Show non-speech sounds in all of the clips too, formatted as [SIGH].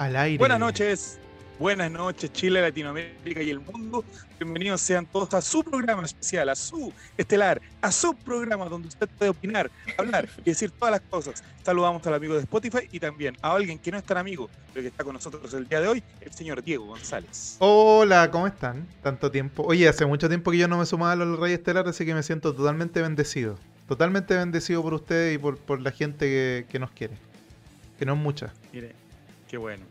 Al aire. Buenas noches, buenas noches Chile, Latinoamérica y el mundo. Bienvenidos sean todos a su programa especial, a su estelar, a su programa donde usted puede opinar, hablar y decir todas las cosas. Saludamos al amigo de Spotify y también a alguien que no es tan amigo, pero que está con nosotros el día de hoy, el señor Diego González. Hola, ¿cómo están? Tanto tiempo. Oye, hace mucho tiempo que yo no me sumaba a los Reyes Estelar, así que me siento totalmente bendecido. Totalmente bendecido por ustedes y por, por la gente que, que nos quiere. Que no es mucha. Mire, qué bueno.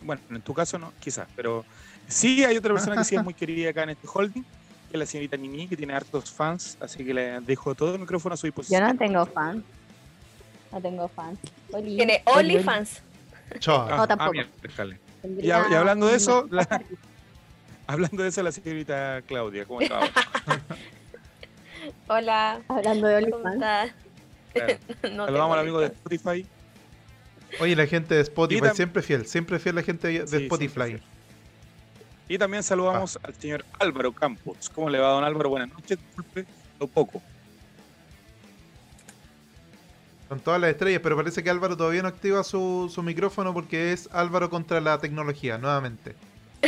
Bueno, en tu caso no, quizás, pero sí hay otra persona que sí es muy [LAUGHS] querida acá en este holding, que es la señorita Nini, que tiene hartos fans, así que le dejo todo el micrófono a su Yo disposición. no tengo fans. No tengo fans. Oli. Tiene oli. OnlyFans. Chao. No, tampoco. Tendría Y, y hablando de eso, la- [LAUGHS] hablando de eso, la señorita Claudia, ¿cómo está? [LAUGHS] Hola. Hablando de ¿Cómo OnlyFans. Claro. Saludamos tengo al amigo de. Spotify. Oye, la gente de Spotify, siempre fiel, siempre fiel la gente de Sí, Spotify. Y también saludamos al señor Álvaro Campos. ¿Cómo le va, don Álvaro? Buenas noches. Disculpe lo poco. Con todas las estrellas, pero parece que Álvaro todavía no activa su, su micrófono porque es Álvaro contra la tecnología, nuevamente.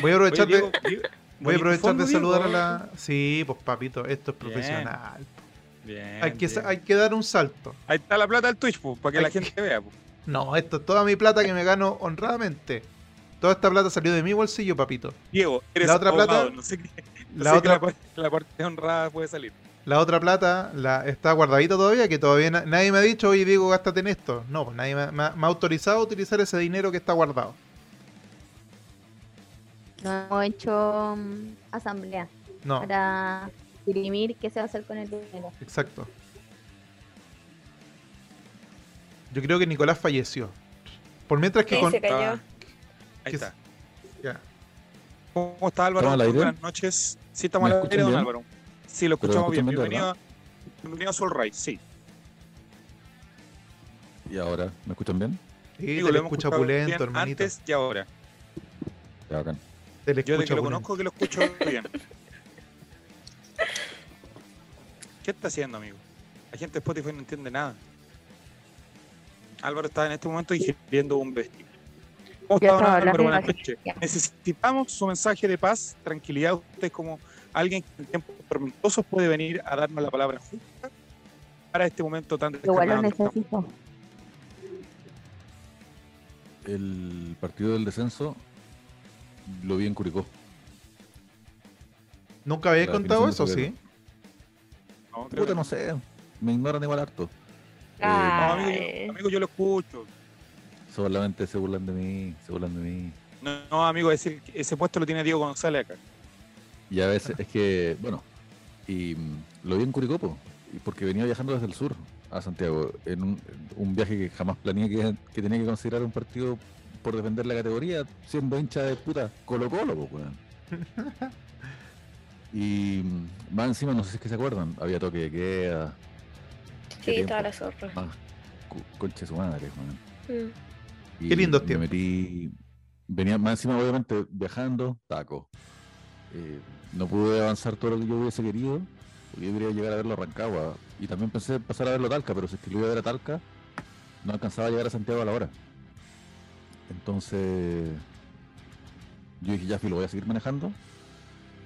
Voy a aprovechar Oye, Diego, de, Diego, voy a aprovechar de Diego. saludar a la. Sí, pues papito, esto es Bien. profesional. Bien, Hay que, bien. hay que dar un salto. Ahí está la plata del Twitch, pues, para que Hay la que- gente vea. pues. No, esto es toda mi plata que me gano honradamente. Toda esta plata salió de mi bolsillo, papito. Diego, eres La otra abogado, plata- no sé qué. no La sé otra, la, par- la parte honrada puede salir. la otra plata la, está guardadita todavía, que todavía na- nadie me ha dicho, oye Diego, gástate en esto. No, pues nadie me, me ha- me ha autorizado a utilizar ese dinero que está guardado. No hemos hecho mm, asamblea No, para dirimir qué se va a hacer con el dinero. exacto. Yo creo que Nicolás falleció. Por mientras que Sí, con... se cayó. Ahí está. Ya. ¿Cómo está Álvaro? ¿Estamos al aire? Buenas noches. Sí, estamos ¿Me al aire, don bien? Álvaro. Sí, lo escuchamos bien. Bienvenido, bienvenido a Soul Rise, sí. Y ahora, ¿me escuchan bien? Sí, Digo, te lo escucha bien hermanito. Antes y ahora. Ya, bacán. Te le Yo de que lo conozco que lo escucho bien. ¿Qué está haciendo, amigo? La gente de Spotify no entiende nada. Álvaro está en este momento ingiriendo un vestido. ¿Cómo Yo está, don estaba Álvaro? hablando Buenas noches. Necesitamos su mensaje de paz, tranquilidad. Usted como alguien que en tiempos tormentosos puede venir a darnos la palabra justa para este momento tan Igual lo necesito. El partido del descenso lo vi en Curicó. ¿Nunca había La contado eso, sí? No, Puta, no sé. Me ignoran igual harto. No, Ah. amigo, yo, amigo, yo lo escucho. solamente se burlan de mí, se burlan de mí. No, no, amigo, ese puesto lo tiene Diego González acá. Y a veces es que, bueno, y mm, lo vi en Curicó, po, y porque venía viajando desde el sur a Santiago, en un, un viaje que jamás planeé que, que tenía que considerar un partido por defender la categoría, siendo hincha de puta Colo Colo, po, weón. [LAUGHS] Y mm, más encima, no sé si es que se acuerdan, había toque de queda, Sí, toda la zorra. más cu- concha su madre, weón. Mm. Qué lindos me tiempos. metí, venía más encima, obviamente, viajando, taco. Eh, no pude avanzar todo lo que yo hubiese querido, porque yo quería llegar a verlo a Rancagua. Y también pensé en pasar a verlo a Talca, pero si es que lo iba a ver a Talca, no alcanzaba a llegar a Santiago a la hora. Entonces, yo dije, ya, lo voy a seguir manejando.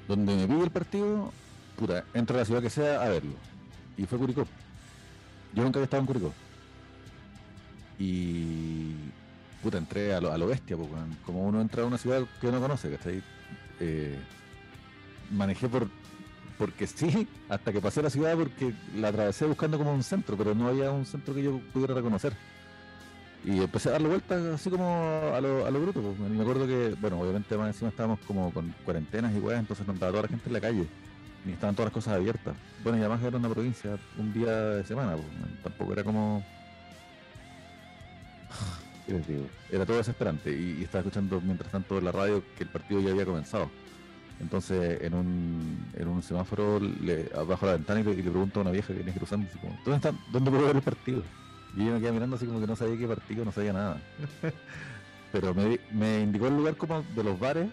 Donde me pide el partido, puta, entro a la ciudad que sea a verlo. Y fue Curicó. Yo nunca había estado en Curicó. Y puta, entré a lo, a lo bestia, weón. como uno entra a una ciudad que no conoce, ¿cachai? Eh, manejé por porque sí, hasta que pasé la ciudad porque la atravesé buscando como un centro, pero no había un centro que yo pudiera reconocer. Y empecé a darle vueltas así como a lo, a lo bruto. pues, me acuerdo que, bueno, obviamente más encima estábamos como con cuarentenas y weas, entonces estaba toda la gente en la calle, ni estaban todas las cosas abiertas. Bueno, y además era una provincia, un día de semana, pues, tampoco era como ¿Qué les digo? Era todo desesperante y, y estaba escuchando mientras tanto en la radio que el partido ya había comenzado. Entonces en un, en un semáforo le, bajo la ventana y le, y le pregunto a una vieja que viene cruzando así como, ¿dónde, están, ¿dónde puedo ver el partido? Y ella me queda mirando así como que no sabía qué partido, no sabía nada. [LAUGHS] Pero me, me indicó el lugar como de los bares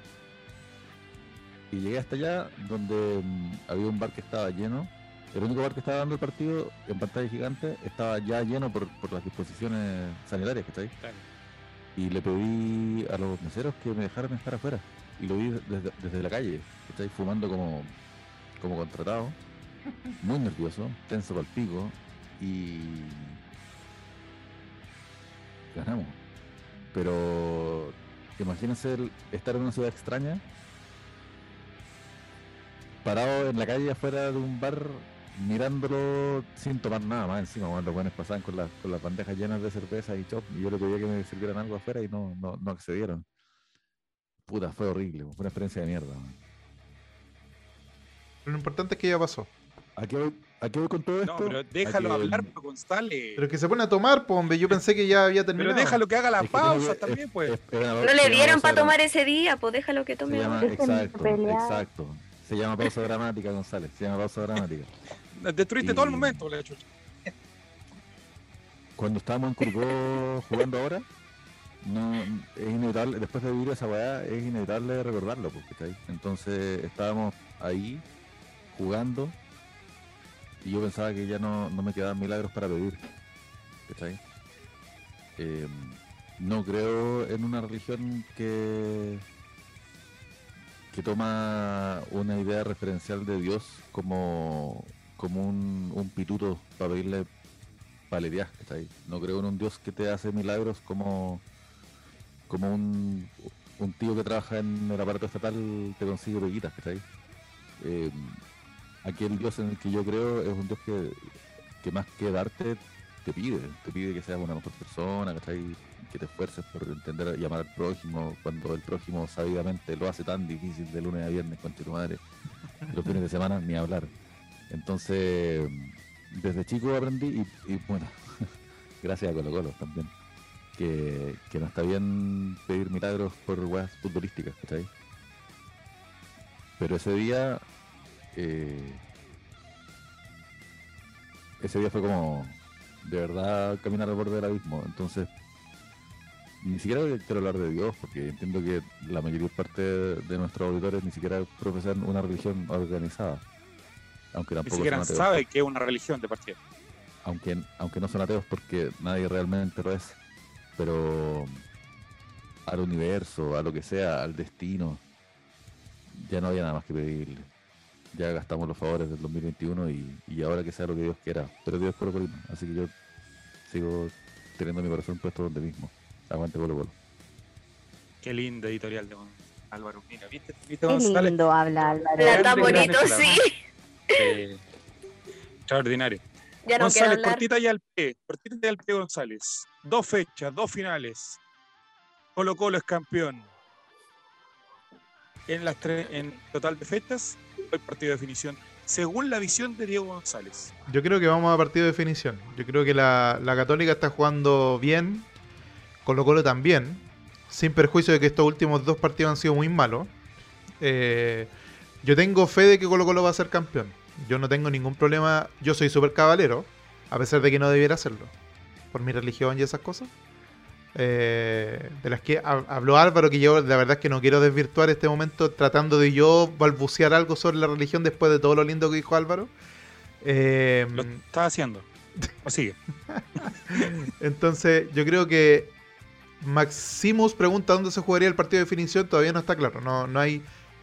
y llegué hasta allá donde mm, había un bar que estaba lleno. El único bar que estaba dando el partido en pantalla gigante estaba ya lleno por, por las disposiciones sanitarias que está ahí. Claro. y le pedí a los meseros que me dejaran estar afuera. Y lo vi desde, desde la calle, ¿cachai? Fumando como, como contratado, muy nervioso, tenso para el pico, y ganamos. Pero imagínense el- estar en una ciudad extraña, parado en la calle afuera de un bar, mirándolo sin tomar nada más encima, cuando los buenos pasaban con, las con las bandejas llenas de cerveza y chop, y yo le pedía que me sirvieran algo afuera y no, no, no accedieron. Puta, fue horrible, fue una experiencia de mierda. man. Lo importante es que ya pasó. ¿A qué voy, a qué voy con todo esto? No, pero déjalo que- hablar, pues, González. Pero que se pone a tomar, po, hombre. Yo pensé que ya había Pero terminado. déjalo que haga la es que que- también, es- pues. es- No le dieron para tomar ese día, pues déjalo que tome llama, exacto, exacto. Se llama pausa dramática, González. Se llama pausa dramática. [LAUGHS] Destruiste todo el momento, la chucha. cuando estábamos en Curicó jugando ahora, no, es inevitable, después de vivir esa weá, es inevitable recordarlo, ¿cachai? Entonces estábamos ahí jugando y yo pensaba que ya no, no me quedaban milagros para pedir. Eh, no creo en una religión que que toma una idea referencial de Dios como, como un, un pituto para pedirle paleteás, ¿cachai? No creo en un Dios que te hace milagros como, como un, tío que trabaja en el aparato estatal te consigue peguitas, ¿cachai? Eh, aquí el Dios en el que yo creo es un Dios que, que más que darte te pide, te pide que seas una mejor persona, ¿cachai? Que te esfuerces por entender y amar al prójimo cuando el prójimo sabidamente lo hace tan difícil de lunes a viernes con tu madre. Los fines de semana ni hablar. Entonces, desde chico aprendí y, bueno, [LAUGHS] gracias a Colo Colo también, que, que no está bien pedir milagros por weas futbolísticas, ¿cachai? Pero ese día, eh, ese día fue como de verdad caminar al borde del abismo. Entonces, ni siquiera quiero hablar de Dios, porque entiendo que la mayoría parte de nuestros auditores ni siquiera profesan una religión organizada. Aunque Ni tampoco siquiera son ateos sabe que es una religión de partida. aunque, aunque no son ateos porque nadie realmente lo es, pero al universo, a lo que sea, al destino, ya no había nada más que pedirle. Ya gastamos los favores del 2021 y, y ahora que sea lo que Dios quiera. Pero Dios Colo Colo, así que yo sigo teniendo mi corazón puesto donde mismo. Aguante Colo Colo. Qué lindo editorial de Álvaro. Mira, ¿viste? ¿Viste Qué González? lindo habla Álvaro. Era tan Grande, bonito, grande, sí. Eh, extraordinario. Ya no González, cortita y al pie. Cortita y al pie, González. Dos fechas, dos finales. Colo Colo es campeón. En las tres, en total de fechas, el partido de definición. Según la visión de Diego González. Yo creo que vamos a partido de definición. Yo creo que la, la Católica está jugando bien. Colo Colo también. Sin perjuicio de que estos últimos dos partidos han sido muy malos. Eh, yo tengo fe de que Colo Colo va a ser campeón. Yo no tengo ningún problema. Yo soy súper cabalero. A pesar de que no debiera hacerlo. Por mi religión y esas cosas. Eh, de las que hab- habló Álvaro, que yo la verdad es que no quiero desvirtuar este momento tratando de yo balbucear algo sobre la religión después de todo lo lindo que dijo Álvaro. Eh, Lo está haciendo. O sigue. [LAUGHS] entonces, yo creo que Maximus pregunta dónde se jugaría el partido de definición. Todavía no está claro. No, no hay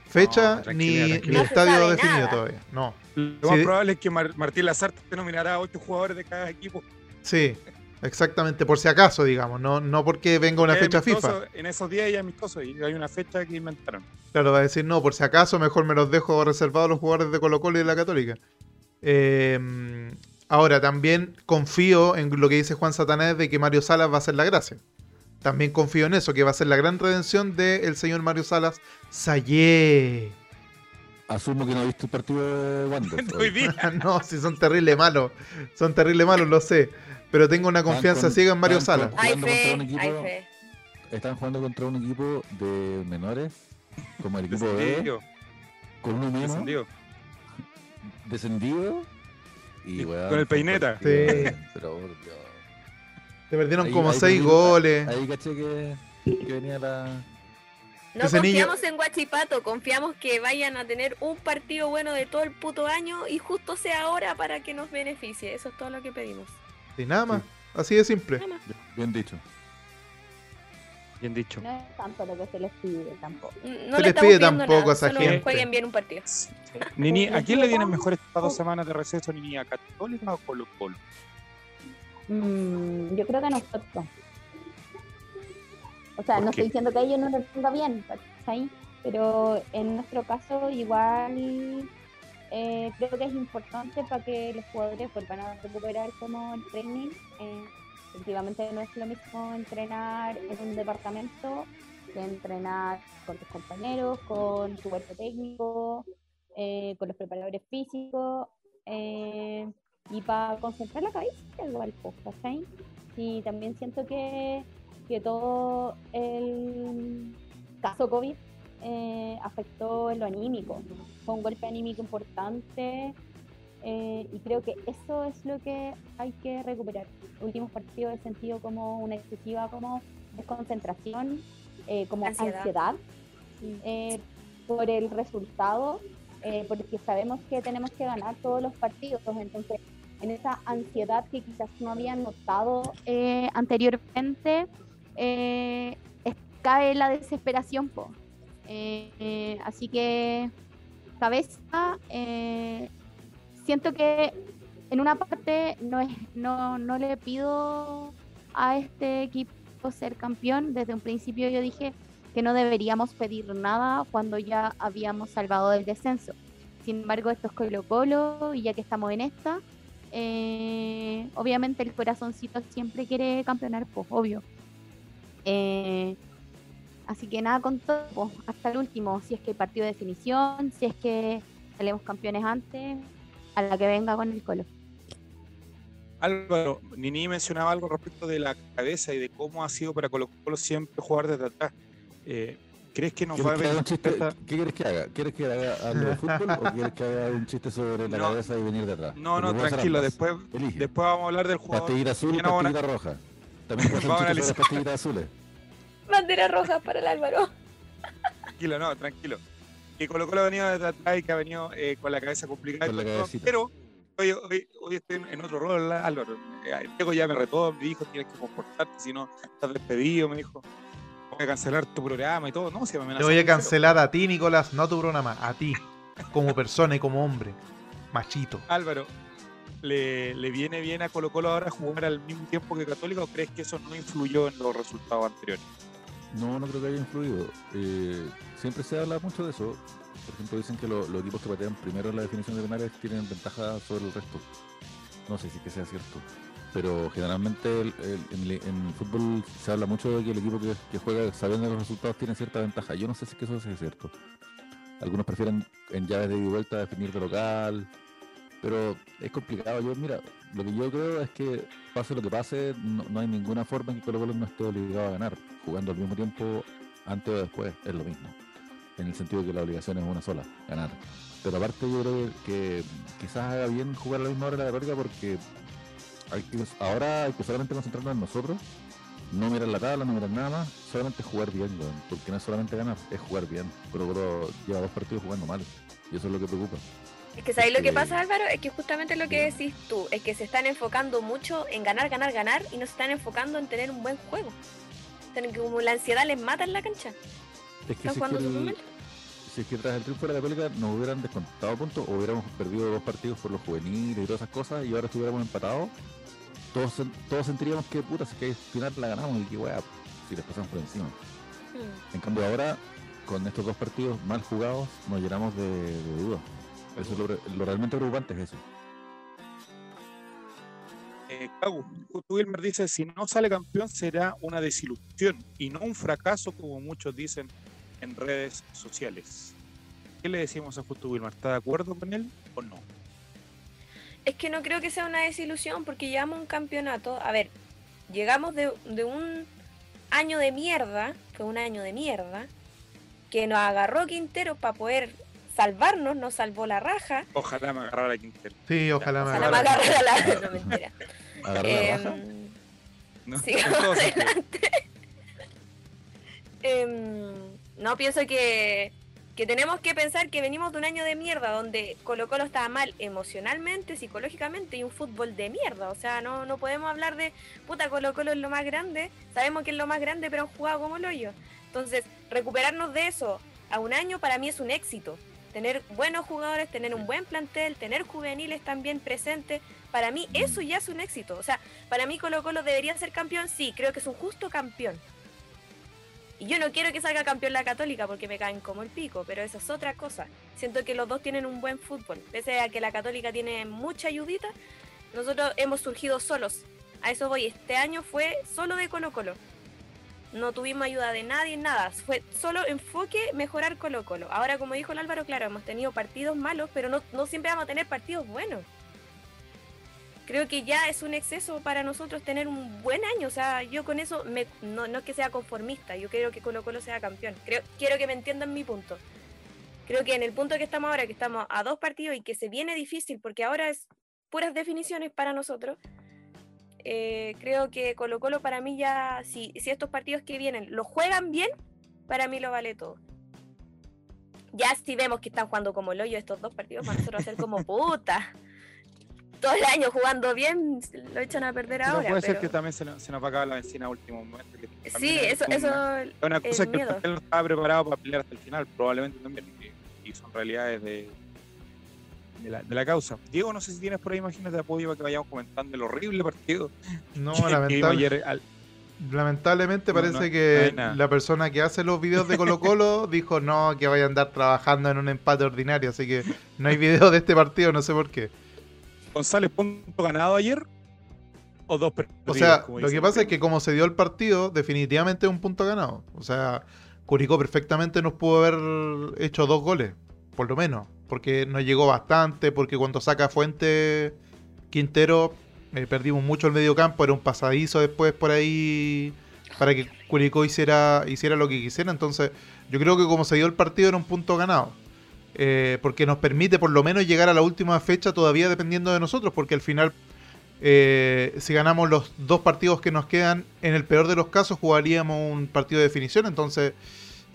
fecha No, tranquilidad, ni, tranquilidad. ni estadio definido nada. todavía. No. Lo más Sí. probable es que Mar- Martín Lazarte nominará a ocho jugadores de cada equipo. Sí, exactamente. Por si acaso, digamos. No, no porque venga una Es fecha amistoso, FIFA. En esos días ya amistoso y hay una fecha que inventaron. Claro, va a decir no, por si acaso, mejor me los dejo reservados a los jugadores de Colo Colo y de la Católica. Eh, ahora, también confío en lo que dice Juan Satanás de que Mario Salas va a ser la gracia. También confío en eso, que va a ser la gran redención del señor Mario Salas Sayé. Asumo que no viste el partido de Wander. [LAUGHS] No, si [LAUGHS] son terribles malos. Son terribles malos, lo sé. Pero tengo una confianza con- ciega en Mario Salas. Están jugando contra un equipo de menores, como el equipo Descendido. con uno menos, descendido. descendido. Y, Y con el peineta. partido, Sí. [LAUGHS] Pero, por Dios. Te perdieron Ahí- como ahí seis perdí- goles. Ahí caché que, que venía la. No Ese niño- confiamos en Guachipato, confiamos que vayan a tener un partido bueno de todo el puto año y justo sea ahora para que nos beneficie. Eso es todo lo que pedimos. Y nada más. Así de simple. Nada más. Bien dicho. Bien dicho. No es tanto lo que se les pide tampoco. No Se le les pide tampoco nada, a esa solo gente. jueguen bien un partido. Nini, ¿a quién le vienen mejor estas dos semanas de receso, Nini? ¿A Católica o Colo Colo? Mm, yo creo que nosotros. O sea, ¿Por no qué? estoy diciendo que a ellos no les venga bien, ¿cachai? Pero en nuestro caso igual eh, creo que es importante para que los jugadores vuelvan a recuperar como el training. Eh, efectivamente no es lo mismo entrenar en un departamento que entrenar con tus compañeros, con tu cuerpo técnico, eh, con los preparadores físicos. eh, y para concentrar la cabeza igual, ¿cachai? Y también siento que, que todo el caso COVID eh, afectó en lo anímico. Fue un golpe anímico importante eh, y creo que eso es lo que hay que recuperar. Últimos partidos he sentido como una excesiva como desconcentración, eh, como Ansiedad. ansiedad, eh, por el resultado, eh, porque sabemos que tenemos que ganar todos los partidos, entonces en esa ansiedad que quizás no habían notado eh, anteriormente, eh, cae la desesperación. po. Eh, eh, así que, cabeza, eh, siento que en una parte no, es, no, no le pido a este equipo ser campeón. Desde un principio yo dije que no deberíamos pedir nada cuando ya habíamos salvado del descenso. Sin embargo, esto es Colo Colo y ya que estamos en esta, eh, obviamente el corazoncito siempre quiere campeonar, pues, obvio. Eh, así que nada con todo, po, hasta el último. Si es que hay partido de definición, si es que salimos campeones antes, a la que venga con el Colo. Álvaro, Nini mencionaba algo respecto de la cabeza y de cómo ha sido para Colo Colo siempre jugar desde atrás. Eh, ¿Crees que nos va a ¿Quieres que haga un chiste? esta- ¿Qué quieres que haga? ¿Quieres que haga algo de fútbol o quieres que haga un chiste sobre la No. cabeza y venir de atrás? No, no, tranquilo, después, Elige. después vamos a hablar del jugador. Pastillita azul y pastillita roja. También puedo hacer un Vamos a chiste sobre analizar. pastillitas azules. Bandera roja para el Álvaro. Tranquilo, no, tranquilo. Que Colo Colo ha venido desde atrás y que ha venido eh, con la cabeza complicada. la pero hoy, hoy, hoy estoy en- en otro rol, Álvaro. Eh, Diego ya me retó, me dijo, tienes que comportarte, si no estás despedido, me dijo. Voy a cancelar tu programa y todo. No, se me Te voy a cancelar a ti, Nicolás, no a tu programa, a ti, como persona y como hombre. Machito. Álvaro, ¿le, ¿le viene bien a Colo Colo ahora jugar al mismo tiempo que Católica o crees que eso no influyó en los resultados anteriores? No, no creo que haya influido. Eh, siempre se habla mucho de eso. Por ejemplo, dicen que lo- los equipos que patean primero en la definición de penales tienen ventaja sobre el resto. No sé si que sea cierto. Pero generalmente en, el- fútbol se habla mucho de que el equipo que, juega sabiendo los resultados tiene cierta ventaja. Yo no sé si eso sea cierto. Algunos prefieren en llaves de ida y vuelta definir de local. Pero es complicado. Yo, mira, lo que yo creo es que pase lo que pase, no, no hay ninguna forma en que Colo Colo no esté obligado a ganar. Jugando al mismo tiempo, antes o después, es lo mismo. En el sentido de que la obligación es una sola, ganar. Pero aparte yo creo que quizás haga bien jugar a la misma hora de la católica porque hay que- ahora hay que solamente concentrarnos en nosotros, no mirar la tabla, no mirar nada más, solamente jugar bien, weón, porque no es solamente ganar, es jugar bien. Pero Colo lleva dos partidos jugando mal, y eso es lo que preocupa. Es que ¿sabéis lo que pasa, Álvaro? Es que justamente lo que decís tú, es que se están enfocando mucho en ganar, ganar, ganar y no se están enfocando en tener un buen juego. Tienen que como la ansiedad les mata en la cancha. Es que Están si es jugando que, el- mal. si es que tras el triunfo de la Católica nos hubieran descontado puntos o hubiéramos perdido dos partidos por los juveniles y todas esas cosas y ahora estuviéramos empatados, todos, todos sentiríamos que puta, si que al final la ganamos y que weá, si les pasamos por encima. Mm. En cambio ahora, con estos dos partidos mal jugados, nos llenamos de, de dudas. Eso es lo, re- lo realmente preocupante es eso. Eh, Cagu, justo Wilmer dice, si no sale campeón será una desilusión y no un fracaso como muchos dicen en redes sociales. ¿Qué le decimos a Justo Wilmer? ¿Está de acuerdo con él o no? Es que no creo que sea una desilusión porque llevamos un campeonato. A ver, llegamos de, de un año de mierda, fue un año de mierda, que nos agarró Quintero para poder salvarnos, nos salvó la raja. Ojalá me agarrara Quintero. Sí, ojalá me Ojalá me agarre. agarrara la. No, mentira. Agarrar la raja. Em, ¿no? sigamos sentido. [LAUGHS] adelante. Em, no, pienso que, que tenemos que pensar que venimos de un año de mierda donde Colo Colo estaba mal emocionalmente, psicológicamente y un fútbol de mierda. O sea, no, no podemos hablar de puta Colo Colo es lo más grande. Sabemos que es lo más grande, pero han jugado como el hoyo. Entonces, recuperarnos de eso a un año para mí es un éxito. Tener buenos jugadores, tener un buen plantel, tener juveniles también presentes, para mí eso ya es un éxito. O sea, para mí Colo Colo debería ser campeón, sí, creo que es un justo campeón. Y yo no quiero que salga campeón la Católica porque me caen como el pico, pero eso es otra cosa. Siento que los dos tienen un buen fútbol. Pese a que la Católica tiene mucha ayudita, nosotros hemos surgido solos. A eso voy. Este año fue solo de Colo Colo. No tuvimos ayuda de nadie, nada. Fue solo enfoque mejorar Colo Colo. Ahora, como dijo el Álvaro, claro, hemos tenido partidos malos, pero no siempre vamos a tener partidos buenos creo que ya es un exceso para nosotros tener un buen año. O sea, yo con eso me, no, no es que sea conformista, yo quiero que Colo Colo sea campeón. Creo, quiero que me entiendan mi punto. Creo que en el punto que estamos ahora, que estamos a dos partidos y que se viene difícil, porque ahora es puras definiciones para nosotros, eh, creo que Colo Colo para mí ya, si, si estos partidos que vienen lo juegan bien, para mí lo vale todo. Ya si vemos que están jugando como el hoyo estos dos partidos, para nosotros hacer como [LAUGHS] puta todo el año jugando bien, lo echan a perder Pero ahora. puede ser que también se, nos- se nos va a acabar la benzina a último momento. que Sí, es eso, una- eso Es una cosa el que el miedo. plantel no estaba preparado para pelear hasta el final, probablemente también. Y, y son realidades de, de, la, de la causa. Diego, no sé si tienes por ahí imágenes de apoyo para que vayamos comentando el horrible partido. [LAUGHS] No, lamentable- ayer al- lamentablemente parece no, no que la persona que hace los videos de Colo Colo [LAUGHS] dijo no, que vaya a andar trabajando en un empate ordinario, así que no hay video de este partido, no sé por qué. González, punto ganado ayer o dos perdidos. O sea, lo que pasa es que como se dio el partido, definitivamente es un punto ganado. O sea, Curicó perfectamente nos pudo haber hecho dos goles, por lo menos. Porque nos llegó bastante, porque cuando saca Fuente Quintero, eh, perdimos mucho el medio campo, era un pasadizo después por ahí para que Curicó hiciera, hiciera lo que quisiera. Entonces, yo creo que como se dio el partido era un punto ganado. Eh, porque nos permite por lo menos llegar a la última fecha todavía dependiendo de nosotros, porque al final eh, si ganamos los dos partidos que nos quedan, en el peor de los casos jugaríamos un partido de definición. Entonces,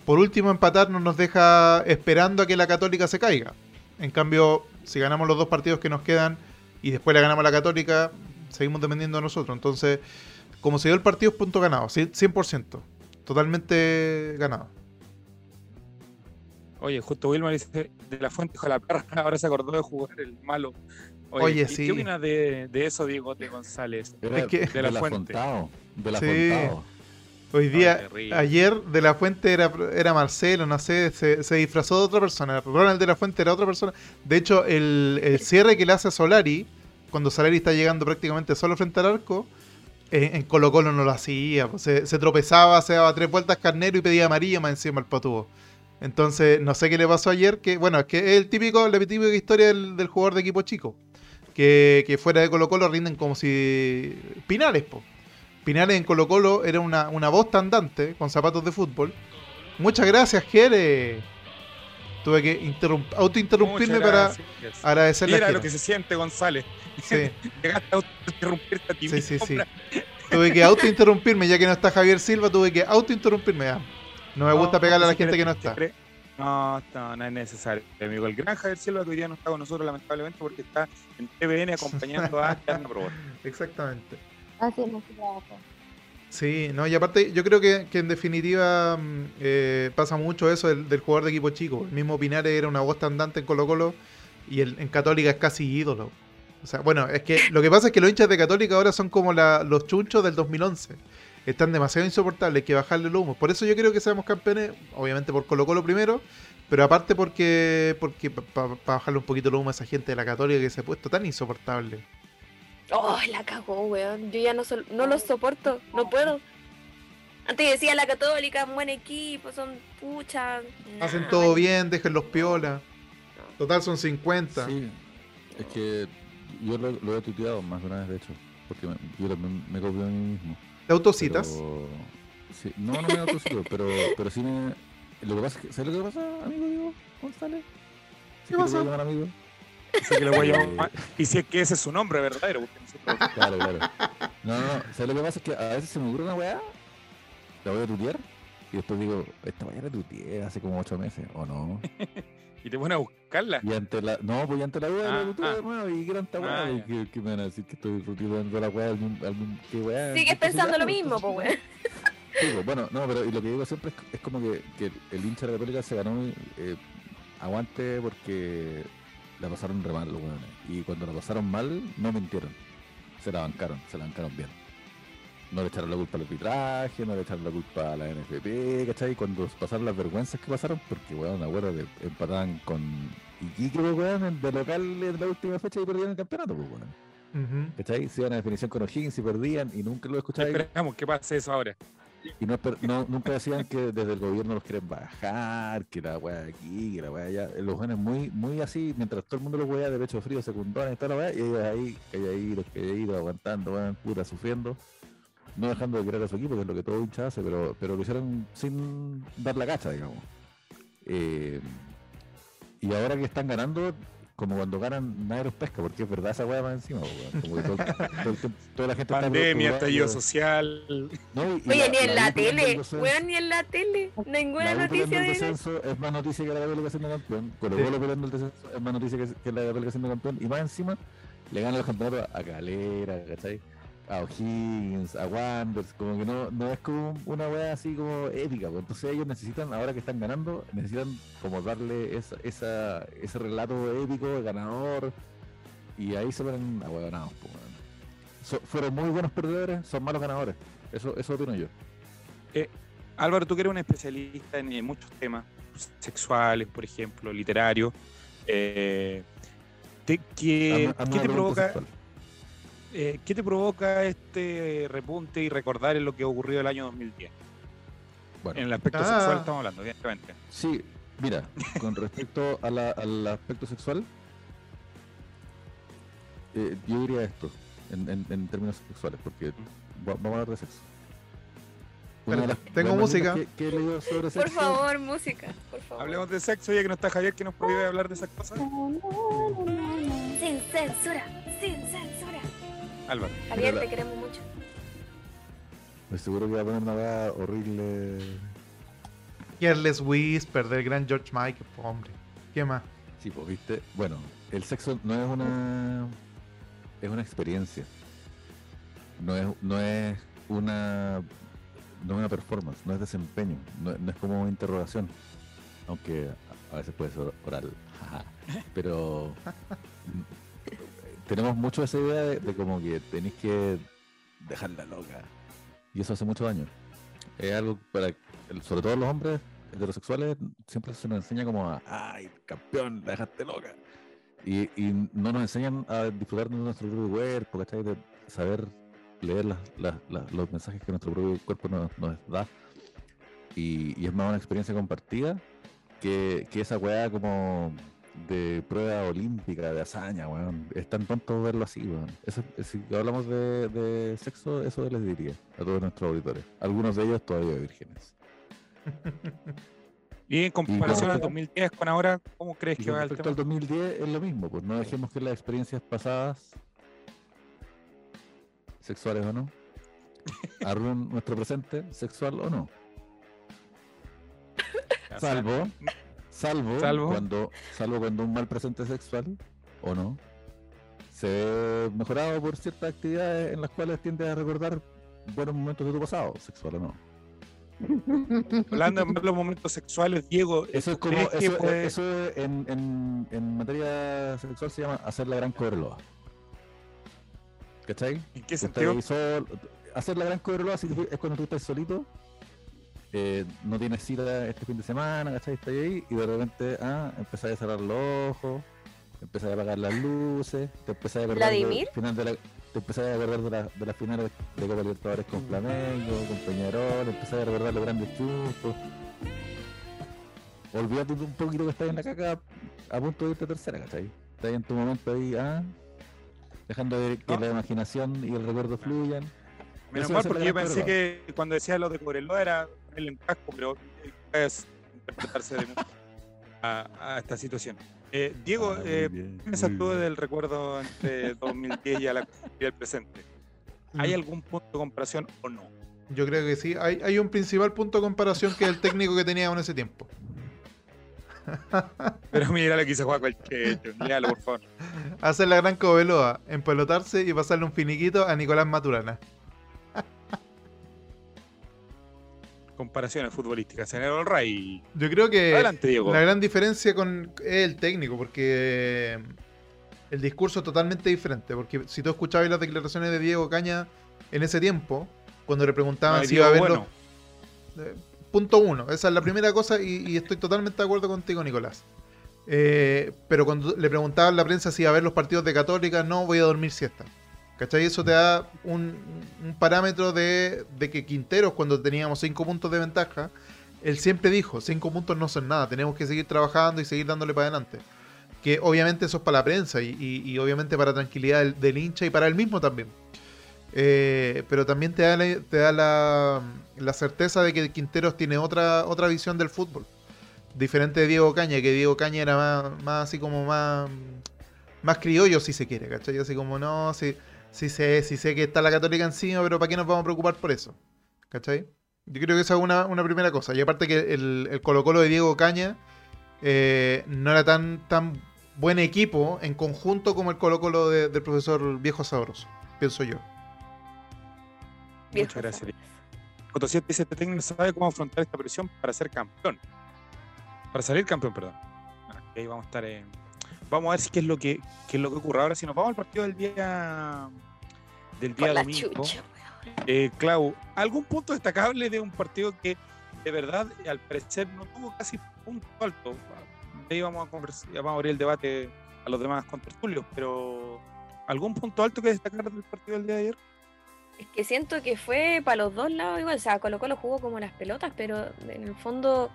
por último, empatar no nos deja esperando a que la Católica se caiga. En cambio, si ganamos los dos partidos que nos quedan y después le ganamos a la Católica, seguimos dependiendo de nosotros. Entonces, como se dio el partido, es punto ganado, 100%. Totalmente ganado. Oye, justo Wilmar dice de la fuente, hijo de la perra, [LAUGHS] ahora se acordó de jugar el malo. Oye, ¿qué- sí. ¿Qué opinas de, de eso, Diego de González? Era Es que- de De la la Fuente. Fontao, De la Sí. Fontao. Hoy día, ayer de la Fuente era, era Marcelo, no sé, se, se disfrazó de otra persona. Ronald de la Fuente era otra persona. De hecho, el, el cierre que le hace a Solari, cuando Solari está llegando prácticamente solo frente al arco, eh, en Colo Colo no lo hacía. pues, se, se tropezaba, se daba tres vueltas carnero y pedía amarilla más encima el patubo. Entonces, no sé qué le pasó ayer, que bueno, es que es el típico, la típica historia del, del jugador de equipo chico. Que, que fuera de Colo Colo rinden como si... Pinares, po. Pinares en Colo Colo era una, una bosta andante con zapatos de fútbol. Muchas gracias, Jere. Tuve que interrump- autointerrumpirme para agradecerle a Mira lo que se siente, González. Sí, [LAUGHS] Llegaste a interrumpirte a ti sí, sí, sí. Tuve que autointerrumpirme, ya que no está Javier Silva, tuve que autointerrumpirme. ya. No me gusta pegarle a la gente que no está. No, no, no es necesario, amigo. El gran Javier Silva que hoy día no está con nosotros, lamentablemente, porque está en TVN acompañando a Ana Probor. [LAUGHS] Exactamente. Así trabajo. Sí, no, y aparte yo creo que, que en definitiva mm, eh, pasa mucho eso del, del jugador de equipo chico. El mismo Pinares era una bosta andante en Colo Colo y el, en Católica es casi ídolo. O sea, bueno, es que lo que pasa es que los hinchas de Católica ahora son como la- los chunchos del 2011. Están demasiado insoportables, hay que bajarle el humo. Por eso yo creo que seamos campeones, obviamente por Colo Colo primero, pero aparte porque porque para bajarle un poquito el humo a esa gente de la Católica que se ha puesto tan insoportable. Oh, la cagó, weón. Yo ya no, sol- no los soporto, no puedo. Antes decía la católica, un buen equipo, son puchas. Hacen todo bien, dejen los piola. Total son 50. Sí, es que yo lo, lo he tuiteado más de una vez, de hecho, porque me- yo también me copio a mí mismo. ¿Te autocitas? Pero- sí, no, no me autocito, [LAUGHS] pero, pero sí me... Lo que pasa es que, ¿sabes lo que pasa, amigo Diego González? ¿Qué Sí pasa? voy a llamar amigo. Así que le voy a Eh, llamar. Y si es que ese es su nombre verdadero, nosotros- [LAUGHS] Claro, claro. No, no, no. ¿Sabes lo que pasa? Es que a veces se me ocurre una weá, la voy a tutear, Y después digo, esta mañana tuiteé hace como ocho meses, ¿o no? [LAUGHS] Y te pones a buscarla. Y ante la, no, pues ante la weá Ah, la ah. de nuevo y gran Ah, weá, ya. que, que me van a decir que estoy tuiteando la weá que weá. Sigues pensando lo mismo, pues. Sí, pues, bueno, no, pero y lo que digo siempre es, es como que, que el hincha de la Católica se ganó eh, aguante porque la pasaron re mal los weones. Y cuando la pasaron mal, no mintieron. Se la bancaron, se la bancaron bien. No le echaron la culpa al arbitraje, no le echaron la culpa a la NFP, ¿cachai? Cuando pasaron las vergüenzas que pasaron, porque weón, acuerdo de empataban con Iquique, pues, weón, de local en la última fecha y perdieron el campeonato, pues, weón. ¿Cachai? Se iban a definición con O'Higgins y perdían y nunca lo escucháis. Esperamos que pase eso ahora. Y no, nunca decían que desde el gobierno los quieren bajar, que la weá aquí, que la weá allá. Los jóvenes muy, muy así, mientras todo el mundo los weá de pecho frío, secundones y toda la weá, y ellos ahí, calladitos, calladitos, aguantando, weón, puta, sufriendo, no dejando de querer a su equipo, que es lo que todo hincha hace, pero, pero lo hicieron sin dar la cacha, digamos. Eh, y ahora que están ganando, como cuando ganan, nadie los pesca, porque es verdad esa weá más encima, weón. Como que todo, todo el tiempo- toda la gente está Pandemia, preocupada, estallido social. No, y- y Oye, ni en la tele, weón, ni en la tele. Ninguna la noticia de descenso es más noticia que la siendo campeón. Colo Sí. Colo peleando el descenso es más noticia que, que la Católica siendo campeón. Y más encima, le gana los campeonatos a Calera, ¿cachai? A O'Higgins, a Wanderers, como que no, no es como una wea así como épica. pues. Entonces ellos necesitan, ahora que están ganando, necesitan como darle esa, esa, ese relato épico de ganador. Y ahí se ponen ahueonados. pues. So- fueron muy buenos perdedores, son malos ganadores. Eso, eso opino yo. Álvaro, tú que eres un especialista en eh, muchos temas sexuales, por ejemplo, literarios. eh, te- ¿qué, te provoca, sexual. Eh, ¿Qué te provoca este repunte y recordar en lo que ocurrió el año 2010? Bueno. En el aspecto Ah. sexual estamos hablando, evidentemente. Sí, mira, con respecto a la- al aspecto sexual, eh, yo diría esto, en, en- en términos sexuales, porque va- vamos a hablar de sexo. Las Tengo música. Que, que he sobre sexo. Por favor, música, por favor. Hablemos de sexo, ya que no está Javier, que nos prohíbe hablar de esas cosas. Sin censura, sin censura. Álvaro. Javier, te queremos mucho. Estoy seguro que va a poner una weá horrible. Careless Whisper del gran George Michael, hombre. ¿Qué más? Sí, pues viste. Bueno, el sexo no es una. Es una experiencia. No es, no es una. No es una performance, no es desempeño, no, no es como una interrogación. Aunque a veces puede ser oral. Pero. [LAUGHS] tenemos mucho esa idea de, como que tenéis que dejarla loca. Y eso hace mucho daño. Es algo para. Sobre todo los hombres heterosexuales siempre se nos enseña como a, ay, campeón, la dejaste loca. Y, y no nos enseñan a disfrutar de nuestro propio cuerpo, ¿cachai? De saber leer las- los mensajes que nuestro propio cuerpo nos, da. Y, y es más una experiencia compartida que, que esa weá como de prueba olímpica, de hazaña, weón. Es tan tonto verlo así, weón. Eso, si hablamos de, de sexo, eso les diría a todos nuestros auditores. Algunos de ellos todavía vírgenes. [LAUGHS] Y en comparación al respecto- 2010 con ahora, ¿cómo crees que va el tema? al 2010 es lo mismo, pues no dejemos que las experiencias pasadas, sexuales o no, [LAUGHS] arruinen nuestro presente, sexual o no. [LAUGHS] Salvo, salvo, Salvo. cuando, salvo cuando un mal presente sexual o no se ve mejorado por ciertas actividades en las cuales tiendes a recordar buenos momentos de tu pasado, sexual o no. [LAUGHS] Hablando de los momentos sexuales, Diego, Eso es ¿tú como, eso, puede- eso en, en, en materia sexual se llama hacer la gran cobreloa. ¿Cachai? ¿En qué sentido? ahí sol- hacer la gran tú- es cuando tú estás solito, eh, no tienes cita este fin de semana, ¿cachai? Estás ahí y de repente, ah, empezás a cerrar los ojos, empezás a apagar las luces, te empezás a acordar del ¿Vladimir? final de la, te empezás a acordar de la, de la final de, de Copa Libertadores con Flamengo, con Peñarol, empezás a recordar los grandes chustos. Olvídate un poquito que estás en la caca a punto de irte a tercera, ¿cachai? Estás ahí en tu momento ahí, ah, dejando de que No. la imaginación y el recuerdo fluyan. Menos mal, porque yo pensé que cuando decía lo de Cobreloa era ponerle en casco, pero es interpretarse de nuevo a, a esta situación. Eh, Diego, Ah, eh, bien, ¿qué piensas muy tú bien. del recuerdo entre [LAUGHS] 2010 y, a la, y el presente? ¿Hay Mm. algún punto de comparación o no? Yo creo que sí. Hay, hay un principal punto de comparación que es el técnico que teníamos en ese tiempo. [LAUGHS] Pero mira lo que hizo Juan el Léalo, por favor. Hacer la gran Cobeloa, empelotarse y pasarle un finiquito a Nicolás Maturana. Comparaciones futbolísticas. Señor Ray. Yo creo que Adelante, Diego. la gran diferencia con el técnico, porque el discurso es totalmente diferente. Porque si tú escuchabas las declaraciones de Diego Caña en ese tiempo, cuando le preguntaban No, si iba a haber bueno. eh, punto uno, esa es la primera cosa y, y estoy totalmente de acuerdo contigo, Nicolás. Eh, pero cuando le preguntaban a la prensa si iba a ver los partidos de Católica, no voy a dormir siesta. ¿Cachai? Eso te da un, parámetro de, de que Quinteros, cuando teníamos cinco puntos de ventaja, él siempre dijo, cinco puntos no son nada, tenemos que seguir trabajando y seguir dándole para adelante. Que obviamente eso es para la prensa y, obviamente para tranquilidad del, hincha y para él mismo también. Eh, pero también te da, la, te da la, certeza de que Quinteros tiene otra, otra visión del fútbol. Diferente de Diego Caña, que Diego Caña era más, así como más, más criollo si se quiere, ¿cachai? Así como no, sí, sí sé, sí sé que está la católica encima, pero ¿para qué nos vamos a preocupar por eso? ¿Cachai? Yo creo que esa es una, una primera cosa. Y aparte que el, el Colo Colo de Diego Caña eh, no era tan, tan buen equipo en conjunto como el Colo Colo de- del profesor Viejo Sabroso, pienso yo. Viejo Muchas gracias. Coto7 dice: Este técnico sabe cómo afrontar esta presión para ser campeón. Para salir campeón, perdón. Ahí vamos a estar. eh, Vamos a ver si qué es lo que qué es lo que ocurre. Ahora, si nos vamos al partido del día del día domingo. Eh, Clau, ¿algún punto destacable de un partido que de verdad al parecer no tuvo casi punto alto? Ahí vamos a, convers- vamos a abrir el debate a los demás contertulios, pero ¿algún punto alto que destacar del partido del día de ayer? Es que siento que fue para los dos lados igual. O sea, Colo Colo jugó como las pelotas, pero en el fondo,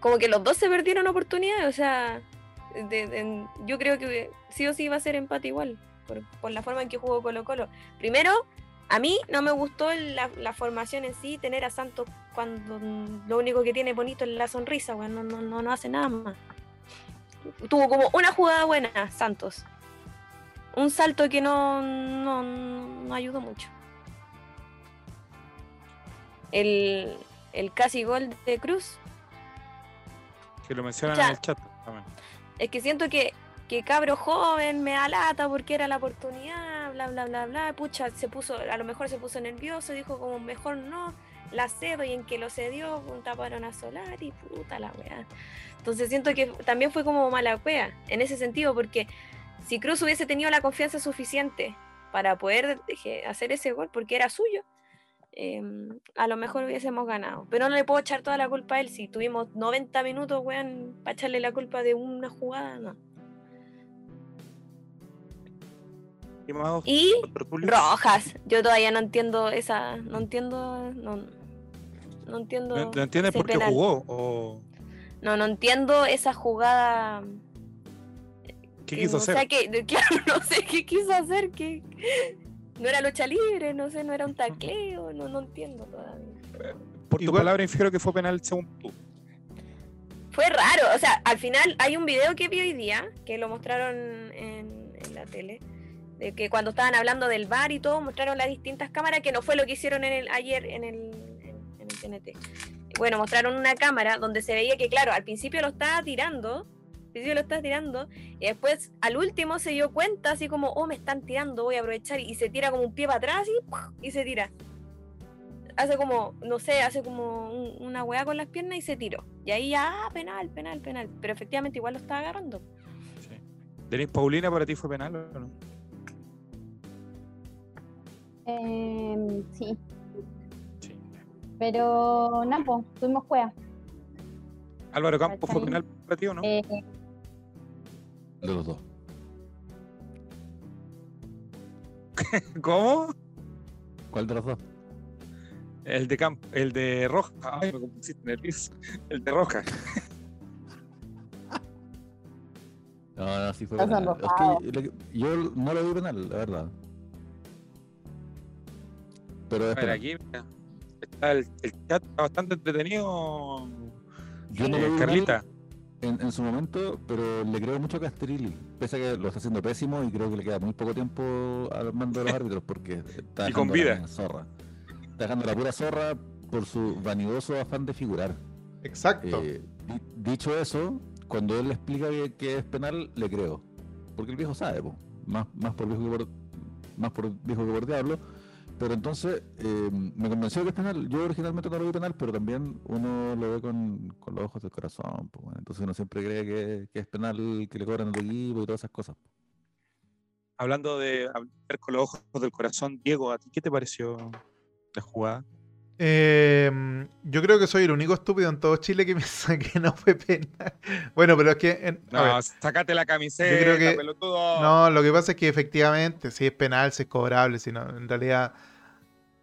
como que los dos se perdieron oportunidades. O sea, de- de- yo creo que sí o sí va a ser empate igual, por, por la forma en que jugó Colo Colo. Primero, a mí no me gustó la, la formación en sí, tener a Santos cuando lo único que tiene bonito es la sonrisa, weón, no, no, no, no hace nada más. Tuvo como una jugada buena, Santos. Un salto que no, no, no ayudó mucho el, el casi gol de Cruz. Que lo mencionan en el chat también. Es que siento que, que cabro joven me alata porque era la oportunidad, bla, bla, bla, bla. Pucha, se puso, a lo mejor se puso nervioso, dijo como mejor no, la cedo y en que lo cedió, taparon a Solar y puta la weá. Entonces siento que también fue como mala wea en ese sentido, porque si Cruz hubiese tenido la confianza suficiente para poder hacer ese gol, porque era suyo, eh, a lo mejor hubiésemos ganado. Pero no le puedo echar toda la culpa a él. Si tuvimos 90 minutos, weón, para echarle la culpa de una jugada, no. Y rojas. Yo todavía no entiendo esa. No entiendo. No, no entiendo. ¿No, no entiendes por qué jugó? ¿O No, no entiendo esa jugada. qué que quiso no hacer? sé qué- [LAUGHS] claro, no sé qué quiso hacer. Que no era lucha libre, no sé, no era un tacleo. No, no entiendo todavía. Por tu Igual- palabra infiero que fue penal según tú. Fue raro, o sea, al final hay un video que vi hoy día, que lo mostraron en, en la tele, que cuando estaban hablando del bar y todo, mostraron las distintas cámaras, que no fue lo que hicieron en el, ayer en el, en, el TNT. Bueno, mostraron una cámara donde se veía que, claro, al principio lo estaba tirando, al principio lo estaba tirando, y después al último se dio cuenta, así como, oh, me están tirando, voy a aprovechar, y se tira como un pie para atrás y, y se tira hace como, no sé, hace como un- una weá con las piernas y se tiró. Y ahí ya, ah, penal, penal, penal. Pero efectivamente igual lo estaba agarrando. Sí. Denis Paulina, ¿para ti fue penal o no? Em, sí, Sí. pero pues, tuvimos juega. Álvaro Campos fue penal para ti o no? Eh, De los dos. [LAUGHS] ¿Cómo? ¿Cuál de los dos? El de Camp, el de Roja. Ay, me pusiste nervioso. El de Roja. [LAUGHS] No, no, sí fue Estás penal. Es enojado. que lo- yo no lo vi penal, la verdad. Pero es A ver, penal. aquí mira, está el, el chat está bastante entretenido. Yo no Eh, lo Carlita, en, en su momento, pero le creo mucho a Castrilli. Pese a que lo está haciendo pésimo y creo que le queda muy poco tiempo al mando de los [LAUGHS] árbitros porque está Y con dejando la vida. zorra. dejando la pura zorra por su vanidoso afán de figurar. Exacto. Eh, di- dicho eso, cuando él le explica que, que es penal, le creo. Porque el viejo sabe, po. Más, más por viejo que por, más por viejo que por diablo. Pero entonces eh, me convenció que es penal. Yo originalmente no lo vi penal, pero también uno lo ve con, con los ojos del corazón. po, weón. Entonces uno siempre cree que, es penal que le cobran al equipo y todas esas cosas. Hablando de hablar con los ojos del corazón, Diego, ¿a ti qué te pareció la jugada? Eh, yo creo que soy el único estúpido en todo Chile que [LAUGHS] piensa que no fue penal. Bueno, pero es que. en- a No, ver, sacate la camiseta, creo que- pelotudo. no, lo que pasa es que efectivamente, si es penal, si es cobrable, si no, en realidad.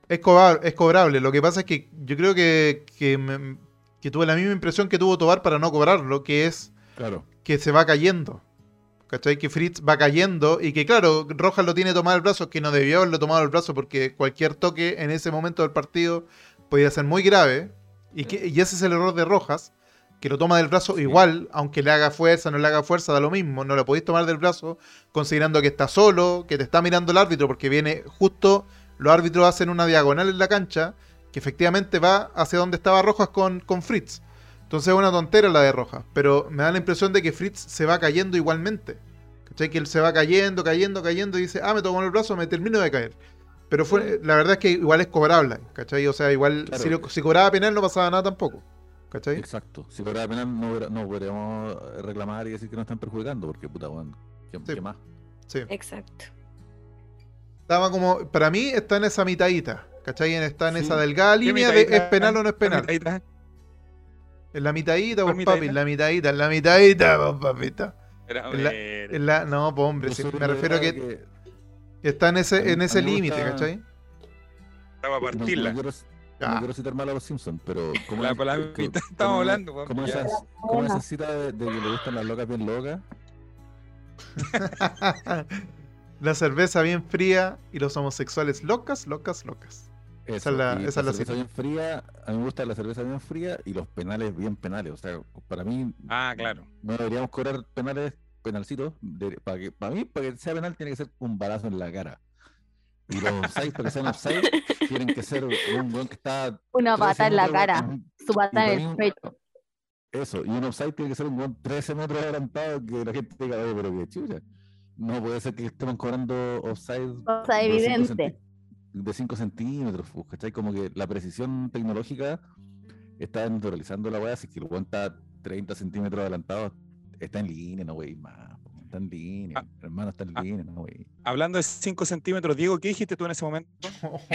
Es cobrable, es cobrable. Lo que pasa es que yo creo que, que, me- que tuve la misma impresión que tuvo Tobar para no cobrarlo, que es Claro. que se va cayendo. ¿Cachai? Que Fritz va cayendo y que, claro, Rojas lo tiene tomado el brazo, que no debió haberlo tomado el brazo porque cualquier toque en ese momento del partido podía ser muy grave. Y, que, y ese es el error de Rojas, que lo toma del brazo igual, aunque le haga fuerza, no le haga fuerza, da lo mismo. No lo podéis tomar del brazo considerando que está solo, que te está mirando el árbitro, porque viene justo, los árbitros hacen una diagonal en la cancha, que efectivamente va hacia donde estaba Rojas con, con Fritz. Entonces es una tontera la de Rojas, pero me da la impresión de que Fritz se va cayendo igualmente. ¿Cachai? Que él se va cayendo, cayendo, cayendo y dice, ah, me tocó en el brazo, me termino de caer. Pero fue, la verdad es que igual es cobrable, ¿cachai? O sea, igual Claro. si, lo- si cobraba penal no pasaba nada tampoco, ¿cachai? Exacto. Si fuera penal no, no podríamos reclamar y decir que nos están perjudicando, porque puta, weón, ¿qué, Sí. qué más? Sí. Exacto. Estaba como, para mí está en esa mitadita, ¿cachai? En- Está en Sí. esa delgada ¿Qué línea de es penal o no es ¿Qué penal. En la mitadita, ¿Cuál vos, papi, en la mitadita, en la mitadita, vos, papita. En la- En la, no, pues hombre, me refiero a verdad que está en ese, mí- en ese límite, gusta- ¿cachai? estaba a no- no partirla. quiero- No Ah. quiero citar mal a los Simpsons, pero como La- la que- mitad como- estamos hablando, pues, como esas, como esa cita de, de que le gustan las locas bien locas. [LAUGHS] la cerveza bien fría y los homosexuales locas, locas, locas. Eso, es la- y esa es la cerveza cita. bien fría, a mí me gusta la cerveza bien fría y los penales bien penales. O sea, para mí Ah, claro. no deberíamos cobrar penales, penalcitos. de- para, que, para mí, para que sea penal, tiene que ser un balazo en la cara. Y los [LAUGHS] offside, para que sean offside, tienen que ser un weón que está. Una 13 pata en la metros- cara, un- su pata en el pecho. Eso, y un offside tiene que ser un weón 13 metros adelantado que la gente diga, oye, pero qué chucha. No puede ser que estemos cobrando offside Cosa evidente. De 5 centímetros, pues, ¿cachai? Como que la precisión tecnológica está naturalizando la weá, así que el weón está 30 centímetros adelantado, está en línea, no wey, más. Está en línea, Ah. hermano, está en Ah. línea, no wey. Hablando de 5 centímetros, Diego, ¿qué dijiste tú en ese momento? [LAUGHS]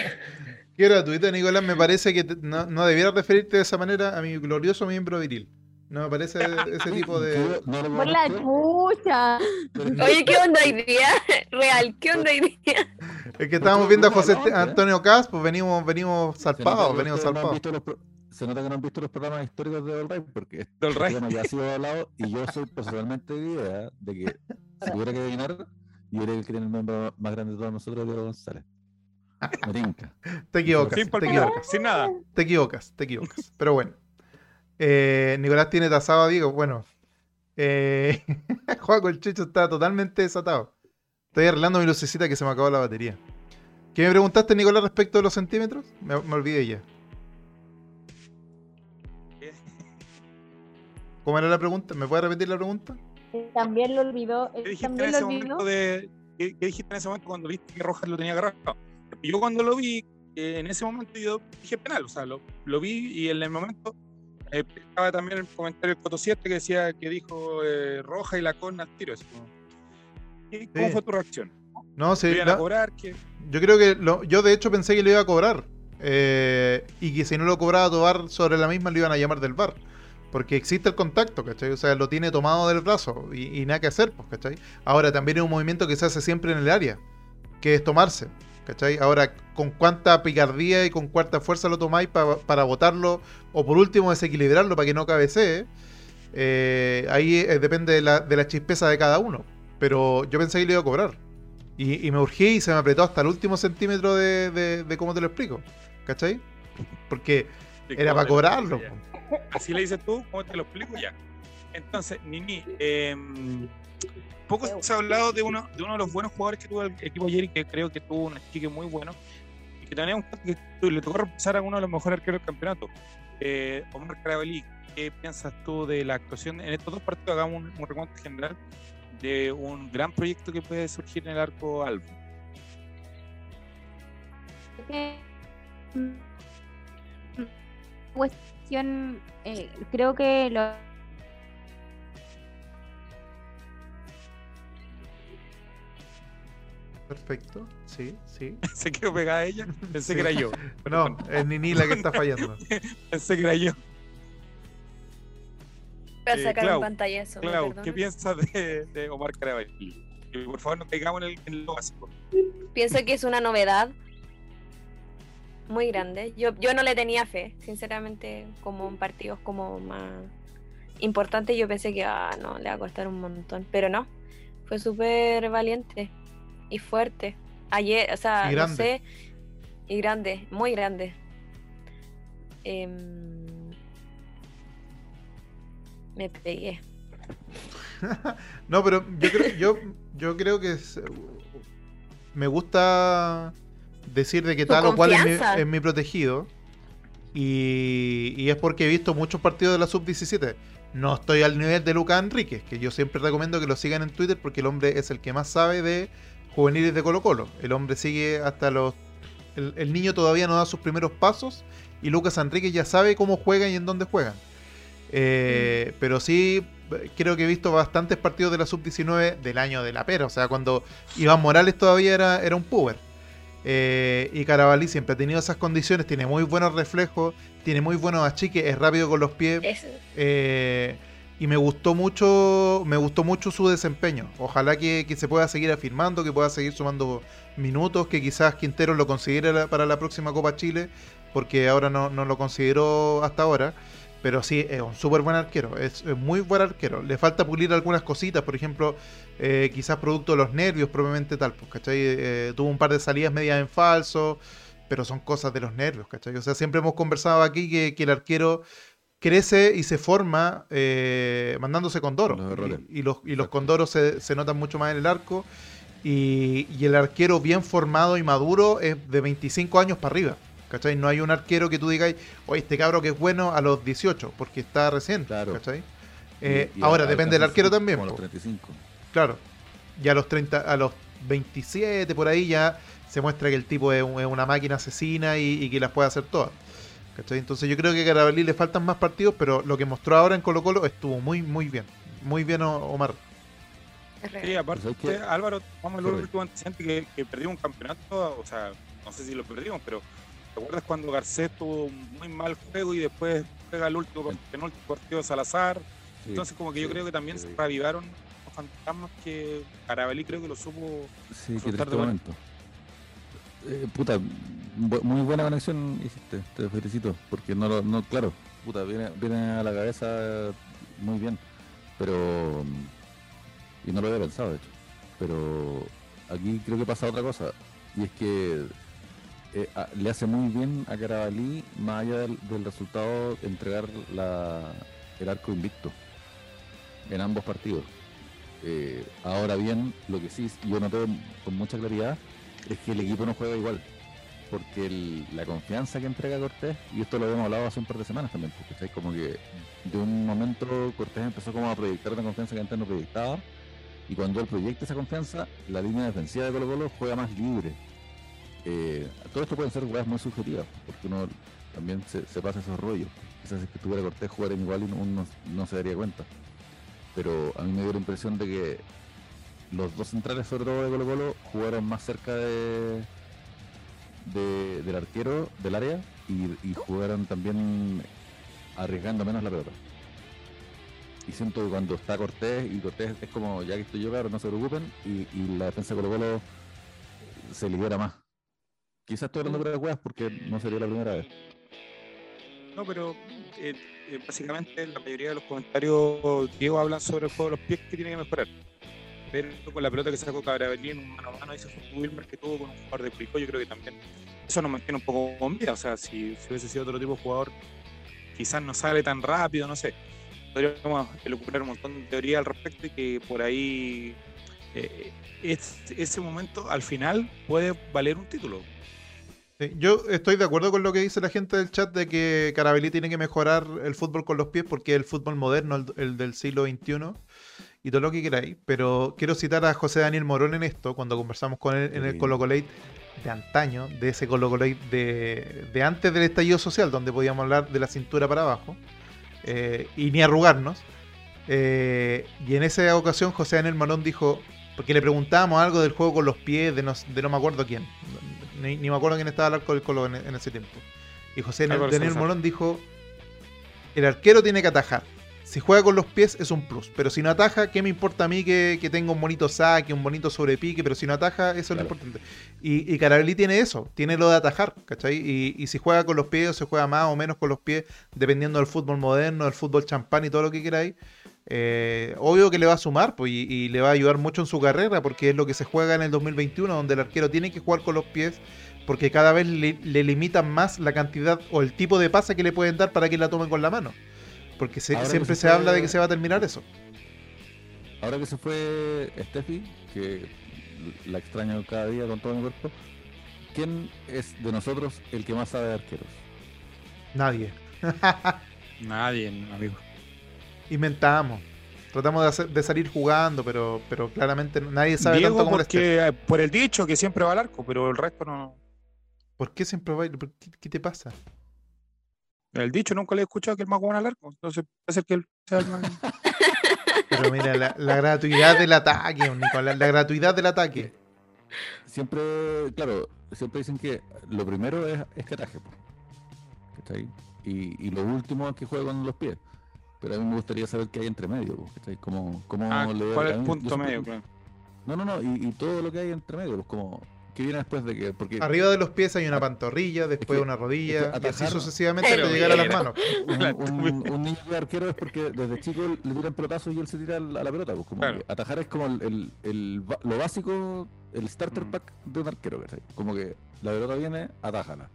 Qué gratuito, Nicolás. Me parece que te- no, no debieras referirte de esa manera a mi glorioso miembro viril. No me parece [LAUGHS] ese tipo de. ¿Qué? ¿No lo Por la chucha. Pero- [LAUGHS] Oye, ¿qué onda hoy día? [LAUGHS] Real, ¿qué onda hoy día? Es que estábamos viendo a José No, ya. Antonio Cas, pues venimos, venimos que venimos pro- Se nota que no han visto los programas históricos de All Right, porque este Del Rey. tema ya ha sido hablado y yo soy personalmente de idea de que si tuviera que adivinar, yo creo que el que tiene el nombre más grande de todos nosotros Diego González. Me. Te equivocas, Sin te equivocas, sin nada. te equivocas, te equivocas. Pero bueno. Eh, Nicolás tiene tasado a Diego. Bueno. Eh, [LAUGHS] Juaco el Chicho está totalmente desatado. Estoy arreglando mi lucecita que se me acabó la batería. ¿Qué me preguntaste, Nicolás, respecto de los centímetros? Me, me olvidé ya. [LAUGHS] ¿Cómo era la pregunta? ¿Me puede repetir la pregunta? También lo olvidó. ¿Qué dijiste en lo ese olvidó. momento de ¿qué, qué dijiste en ese momento cuando viste que Rojas lo tenía agarrado? Yo cuando lo vi, eh, en ese momento yo dije penal, o sea, lo, lo vi y en el momento eh, estaba también el comentario del Coto 7 que decía que dijo eh, Roja y la con al tiro. ¿qué- ¿Cómo Sí. fue tu reacción? No, ¿Lo sí. iban a cobrar? ¿Qué? yo creo que lo- yo de hecho pensé que lo iba a cobrar. eh, y que si no lo cobraba Tobar sobre la misma lo iban a llamar del bar. Porque existe el contacto, ¿cachai? O sea, lo tiene tomado del brazo y, y nada que hacer, pues, ¿cachai? Ahora también es un movimiento que se hace siempre en el área, que es tomarse, ¿cachai? Ahora, con cuánta picardía y con cuánta fuerza lo tomáis pa- para botarlo o por último desequilibrarlo para que no cabecee, eh, ahí eh, depende de la, de la chispeza de cada uno. Pero yo pensé que lo iba a cobrar. Y, y me urgí y se me apretó hasta el último centímetro de, de, de cómo te lo explico, ¿cachai? Porque era para cobrarlo. Así le dices tú, ¿cómo te lo explico? Ya. Entonces, Nini, eh, poco se ha hablado de uno, de uno de los buenos jugadores que tuvo el equipo ayer y que creo que tuvo un chique muy bueno. que tenemos que le tocó reemplazar a uno de los mejores arqueros del campeonato. Eh, Omar Carabalí, ¿qué piensas tú de la actuación en estos dos partidos? Hagamos un, un recuento general de un gran proyecto que puede surgir en el arco Albo. Cuestión, eh, creo que lo Perfecto, sí, sí. [LAUGHS] Se quedó pegada a ella, pensé que era yo. [LAUGHS] No, es Nini la que está fallando. [LAUGHS] Pensé que era yo. Voy a Eh, sacar Clau, un pantallazo. ¿me Clau, ¿qué piensas de, de Omar Carabalí? Por favor no caigamos en, el, en lo básico. Pienso que es una novedad muy grande. Yo, yo no le tenía fe, sinceramente, como en partidos como más importantes. Yo pensé que ah, no, le va a costar un montón, pero no. Fue súper valiente y fuerte. Ayer, o sea, Y no sé. Y grande, muy grande. Em, me pegué. [LAUGHS] No, pero yo creo, yo, yo creo que es- me gusta decir de que tal o cual es mi, confianza. es mi protegido. Y, y es porque he visto muchos partidos de la sub-17. No estoy al nivel de Lucas Enríquez, que yo siempre recomiendo que lo sigan en Twitter porque el hombre es el que más sabe de juveniles de Colo Colo. El hombre sigue hasta los... El, el niño todavía no da sus primeros pasos y Lucas Enríquez ya sabe cómo juegan y en dónde juegan. Eh, Pero sí, creo que he visto bastantes partidos de la sub-19 del año de la pera, o sea, cuando Iván Morales todavía era, era un puber. Eh, y Carabalí siempre ha tenido esas condiciones, tiene muy buenos reflejos, tiene muy buenos achiques, es rápido con los pies. Es, eh, y me gustó mucho, me gustó mucho su desempeño. Ojalá que, que se pueda seguir afirmando, que pueda seguir sumando minutos, que quizás Quintero lo considere para la próxima Copa Chile, porque ahora no, no lo consideró hasta ahora. Pero sí, es un súper buen arquero, es, es muy buen arquero. Le falta pulir algunas cositas, por ejemplo, eh, quizás producto de los nervios propiamente tal, pues, ¿cachai? Eh, tuvo un par de salidas medias en falso, pero son cosas de los nervios, ¿cachai? O sea, siempre hemos conversado aquí que, que el arquero crece y se forma eh, mandándose condoros. Los. Y, y los, y los condoros se, se notan mucho más en el arco. Y, y el arquero bien formado y maduro es de 25 años para arriba. ¿Cachai? No hay un arquero que tú digas, oye, este cabro que es bueno a los 18, porque está recién. Claro. ¿Cachai? Eh, Y- y ahora, depende del arquero como también. a los po. 35. Claro. Ya a los 30, a los 27 por ahí ya se muestra que el tipo es, un- es una máquina asesina y, y que las puede hacer todas. ¿Cachai? Entonces yo creo que a Carabalí le faltan más partidos, pero lo que mostró ahora en Colo Colo estuvo muy, muy bien. Muy bien, Omar. Sí, aparte, Pues hay que- Álvaro, vamos al último antecedente que, que perdimos un campeonato, o sea, no sé si lo perdimos, pero ¿te acuerdas cuando Garcés tuvo un muy mal juego y después juega el último, penúltimo partido de Salazar? Sí, Entonces como que yo sí, creo que también sí. se reavivaron los fantasmas que Carabalí creo que lo supo Sí, de bueno. momento. Eh, puta, muy buena conexión hiciste, te felicito, porque no lo, no, claro, puta, viene, viene a la cabeza muy bien, pero, y no lo había pensado de hecho, pero aquí creo que pasa otra cosa, y es que eh, le hace muy bien a Carabalí, más allá del, del resultado, entregar la, el arco invicto en ambos partidos. Eh, ahora bien, lo que sí yo noté con mucha claridad es que el equipo no juega igual. Porque la confianza que entrega Cortés, y esto lo habíamos hablado hace un par de semanas también, porque es como que de un momento Cortés empezó como a proyectar una confianza que antes no proyectaba, y cuando él proyecta esa confianza, la línea defensiva de Colo Colo juega más libre. Eh, todo esto pueden ser jugadas muy subjetivas, porque uno también se, pasa esos rollos. Quizás si que tuviera Cortés jugaran igual y uno no- no se daría cuenta pero a mí me dio la impresión de que los dos centrales, sobre todo de Colo Colo, jugaron más cerca de, de- del arquero del área y, jugaron también arriesgando menos la pelota. Y siento que cuando está Cortés, y Cortés es como, ya que estoy yo, claro, no se preocupen, y, la defensa de Colo Colo se libera más. Quizás estoy hablando de jugadas porque no sería la primera vez. No, pero eh, eh, básicamente la mayoría de los comentarios Diego hablan sobre el juego de los pies que tiene que mejorar. Con la pelota que sacó Carabalí en un mano a mano, ese fue Wilmer que tuvo con un jugador de Curicó, yo creo que también eso nos mantiene un poco con vida. O sea, si, hubiese sido otro tipo de jugador, quizás no sale tan rápido, no sé. Podríamos elucubrar un montón de teoría al respecto y que por ahí eh, es- ese momento al final puede valer un título. Yo estoy de acuerdo con lo que dice la gente del chat de que Carabelli tiene que mejorar el fútbol con los pies porque el fútbol moderno, el, el del siglo XXI y todo lo que queráis. Pero quiero citar a José Daniel Morón en esto, cuando conversamos con él en el. Colo Colate de antaño, de ese Colo Colate de, de antes del estallido social, donde podíamos hablar de la cintura para abajo eh, y ni arrugarnos. Eh, y en esa ocasión José Daniel Morón dijo, porque le preguntábamos algo del juego con los pies, de no, de no me acuerdo quién, ni, ni me acuerdo quién estaba al arco del Colo en, en ese tiempo. Y José Daniel. Morón dijo, el arquero tiene que atajar. Si juega con los pies es un plus, pero si no ataja, ¿qué me importa a mí que, que tenga un bonito saque, un bonito sobrepique? Pero si no ataja, eso es lo importante. Y, y Carabelli tiene eso, tiene lo de atajar, ¿cachai? Y, y si juega con los pies o se juega más o menos con los pies, dependiendo del fútbol moderno, del fútbol champán y todo lo que queráis, eh, obvio que le va a sumar pues, y, y le va a ayudar mucho en su carrera, porque es lo que se juega en el 2021, donde el arquero tiene que jugar con los pies, porque cada vez le, le limitan más la cantidad o el tipo de pase que le pueden dar para que la tomen con la mano. Porque se- siempre se se habla de que se va a terminar eso. Ahora que se fue Steffi, que la extraño cada día con todo mi cuerpo, ¿quién es de nosotros el que más sabe de arqueros? Nadie. [LAUGHS] Nadie, amigo. Inventamos. Tratamos de, hacer- de salir jugando, pero, pero claramente nadie sabe Diego, tanto como porque, por el dicho que siempre va al arco, pero el resto no. ¿Por qué siempre va? ¿Por ¿Qué, qué te pasa? El dicho nunca le he escuchado que el más bueno al arco. Entonces puede ser que él sea el más. [LAUGHS] Pero mira, la, la gratuidad del ataque, Nicolás, la gratuidad del ataque. Siempre, claro, siempre dicen que lo primero es, es que ataje. po. ¿Cachai? Y, y lo último es que juegue con los pies. Pero a mí me gustaría saber qué hay entre medio. ¿cachai? Como, como Ah, le- ¿Cuál es el punto medio? Claro. No, no, no, y, y todo lo que hay entre medio, pues como, ¿qué viene después de que? Porque Arriba de los pies hay una pantorrilla, después que- una rodilla, es que y así atajar- sucesivamente hasta llegar a las manos. un, un- un niño de arquero es porque desde chico le tiran pelotazos y él se tira a la pelota. Pues como Claro. que atajar es como el, el- el ba- lo básico, el starter Mm. pack de un arquero. Como que la pelota viene, atájala.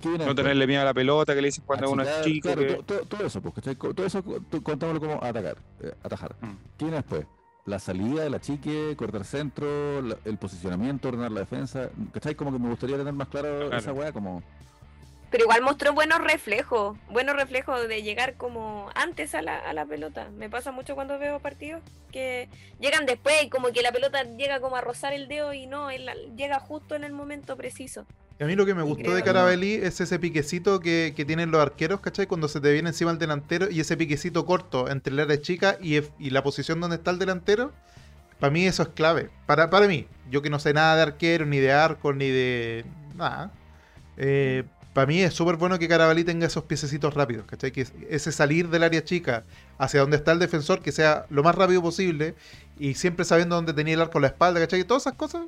¿Qué viene No después? tenerle miedo a la pelota que le dicen cuando uno es chico. claro, que- todo, eso, pues. Co- todo eso contámoslo como atacar, eh, atajar. Mm. ¿Qué viene después? La salida de la chique, cortar centro, la- el posicionamiento, ordenar la defensa. ¿Cachai? Como que me gustaría tener más claro Claro. esa weá, como Pero igual mostró buenos reflejos, buenos reflejos de llegar como antes a la, a la pelota. Me pasa mucho cuando veo partidos que llegan después y como que la pelota llega como a rozar el dedo y no, él llega justo en el momento preciso. Y a mí lo que me gustó de Carabelli es ese piquecito que, que tienen los arqueros, ¿cachai? Cuando se te viene encima el delantero y ese piquecito corto entre el área chica y, y la posición donde está el delantero. Para mí eso es clave. Para, para mí, yo que no sé nada de arquero, ni de arco, ni de nada. eh, para mí es súper bueno que Carabalí tenga esos piececitos rápidos, ¿cachai? Que es- ese salir del área chica hacia donde está el defensor, que sea lo más rápido posible y siempre sabiendo dónde tenía el arco a la espalda, ¿cachai? Todas esas cosas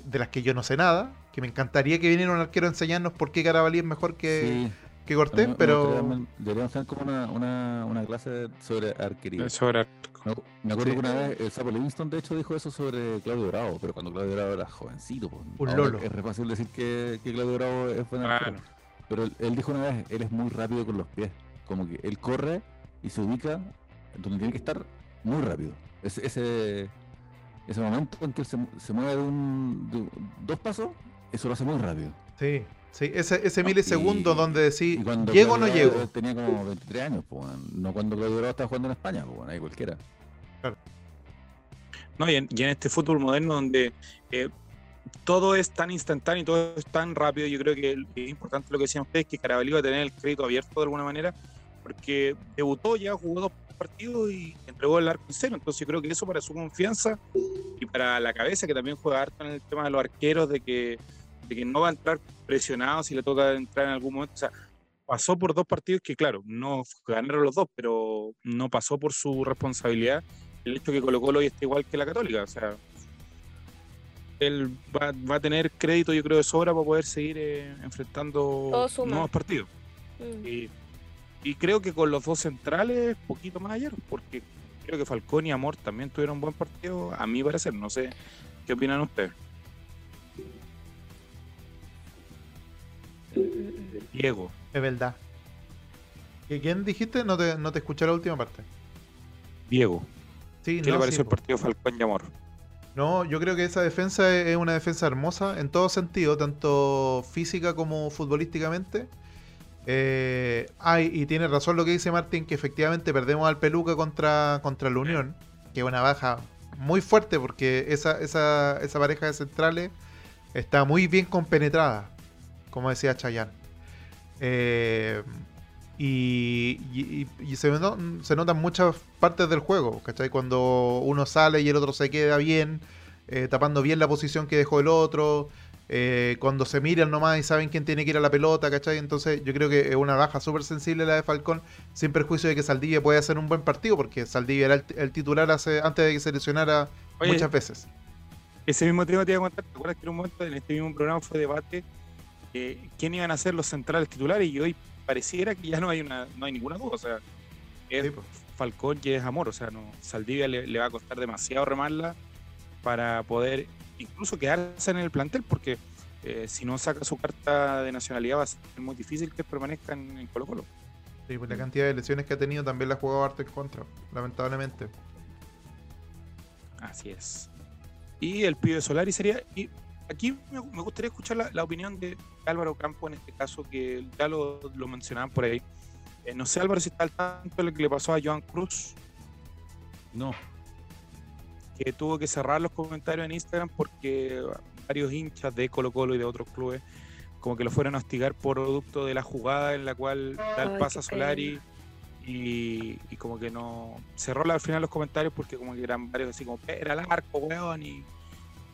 que- de las que yo no sé nada, que me encantaría que viniera un arquero a enseñarnos por qué Carabalí es mejor que, sí, que Cortés, me pero... Deberíamos como una, una, una clase sobre arquería. sobre arco. Me, me acuerdo Sí. que una vez el Sapo Livingston de hecho dijo eso sobre Claudio Bravo, pero cuando Claudio Bravo era jovencito. pues, Un lolo. Es re fácil decir que, que Claudio Bravo es buen arquero. Claro. Pero él, él dijo una vez, él es muy rápido con los pies. Como que él corre y se ubica donde tiene que estar muy rápido. Ese, ese, ese momento en que él se, mu- se mueve de, un, de dos pasos, eso lo hace muy rápido. Sí, sí, ese, ese milisegundo y- donde decís, ¿llego o no llego? Tenía como 23 años, no cuando Claudio estaba jugando en España, weón, ahí cualquiera. No, y en, y en este fútbol moderno donde eh, todo es tan instantáneo y todo es tan rápido, yo creo que es importante lo que decían ustedes, que Carabalí va a tener el crédito abierto de alguna manera, porque debutó ya, jugó dos partidos y entregó el arco en cero. Entonces yo creo que eso para su confianza y para la cabeza, que también juega harto en el tema de los arqueros, de que, de que no va a entrar presionado si le toca entrar en algún momento. O sea, pasó por dos partidos que, claro, no ganaron los dos, pero no pasó por su responsabilidad el hecho que Colo Colo hoy está igual que la Católica. O sea, él va, va a tener crédito, yo creo, de sobra para poder seguir eh, enfrentando nuevos partidos. Mm. Y, y creo que con los dos centrales, poquito más ayer, porque creo que Falcón y Amor también tuvieron un buen partido, a mi parecer. No sé qué opinan ustedes. Diego, Es verdad. ¿Y ¿Quién dijiste? No te, no te escuché la última parte. Diego, Sí, ¿qué no, le pareció sí, el partido Falcón y Amor? No, yo creo que esa defensa es una defensa hermosa en todo sentido, tanto física como futbolísticamente. Eh, ay, y tiene razón lo que dice Martín, que efectivamente perdemos al Peluca contra, contra la Unión, que es una baja muy fuerte porque esa, esa, esa pareja de centrales está muy bien compenetrada, como decía Chayanne. Eh, y, y- se notan muchas partes del juego, ¿cachai? Cuando uno sale y el otro se queda bien, eh, tapando bien la posición que dejó el otro, eh, cuando se miran nomás y saben quién tiene que ir a la pelota, ¿cachai? Entonces yo creo que es una baja súper sensible la de Falcón, sin perjuicio de que Saldivia puede hacer un buen partido, porque Saldivia era el, el titular hace, antes de que se lesionara Oye, muchas veces. Ese mismo tema te iba a contar. ¿Te acuerdas que en un momento en este mismo programa fue debate eh, quién iban a ser los centrales titulares? Y hoy pareciera que ya no hay una no hay ninguna duda. O sea, es Sí, po. Falcón y es Amor. O sea, no Saldivia le, le va a costar demasiado remarla para poder incluso quedarse en el plantel, porque eh, si no saca su carta de nacionalidad va a ser muy difícil que permanezca en, en Colo Colo. Sí, pues la cantidad de lesiones que ha tenido también la ha jugado harto en contra, lamentablemente. Así es. Y el pibe Solari sería. Y aquí me, me gustaría escuchar la, la opinión de Álvaro Campo en este caso, que ya lo, lo mencionaban por ahí. Eh, no sé, Álvaro, si está al tanto de lo que le pasó a Joan Cruz, No, que tuvo que cerrar los comentarios en Instagram porque varios hinchas de Colo Colo y de otros clubes como que lo fueron a hostigar por producto de la jugada en la cual da Ay, el pase qué a Solari y, y como que no cerró al final los comentarios porque como que eran varios así como era el arco, weón, y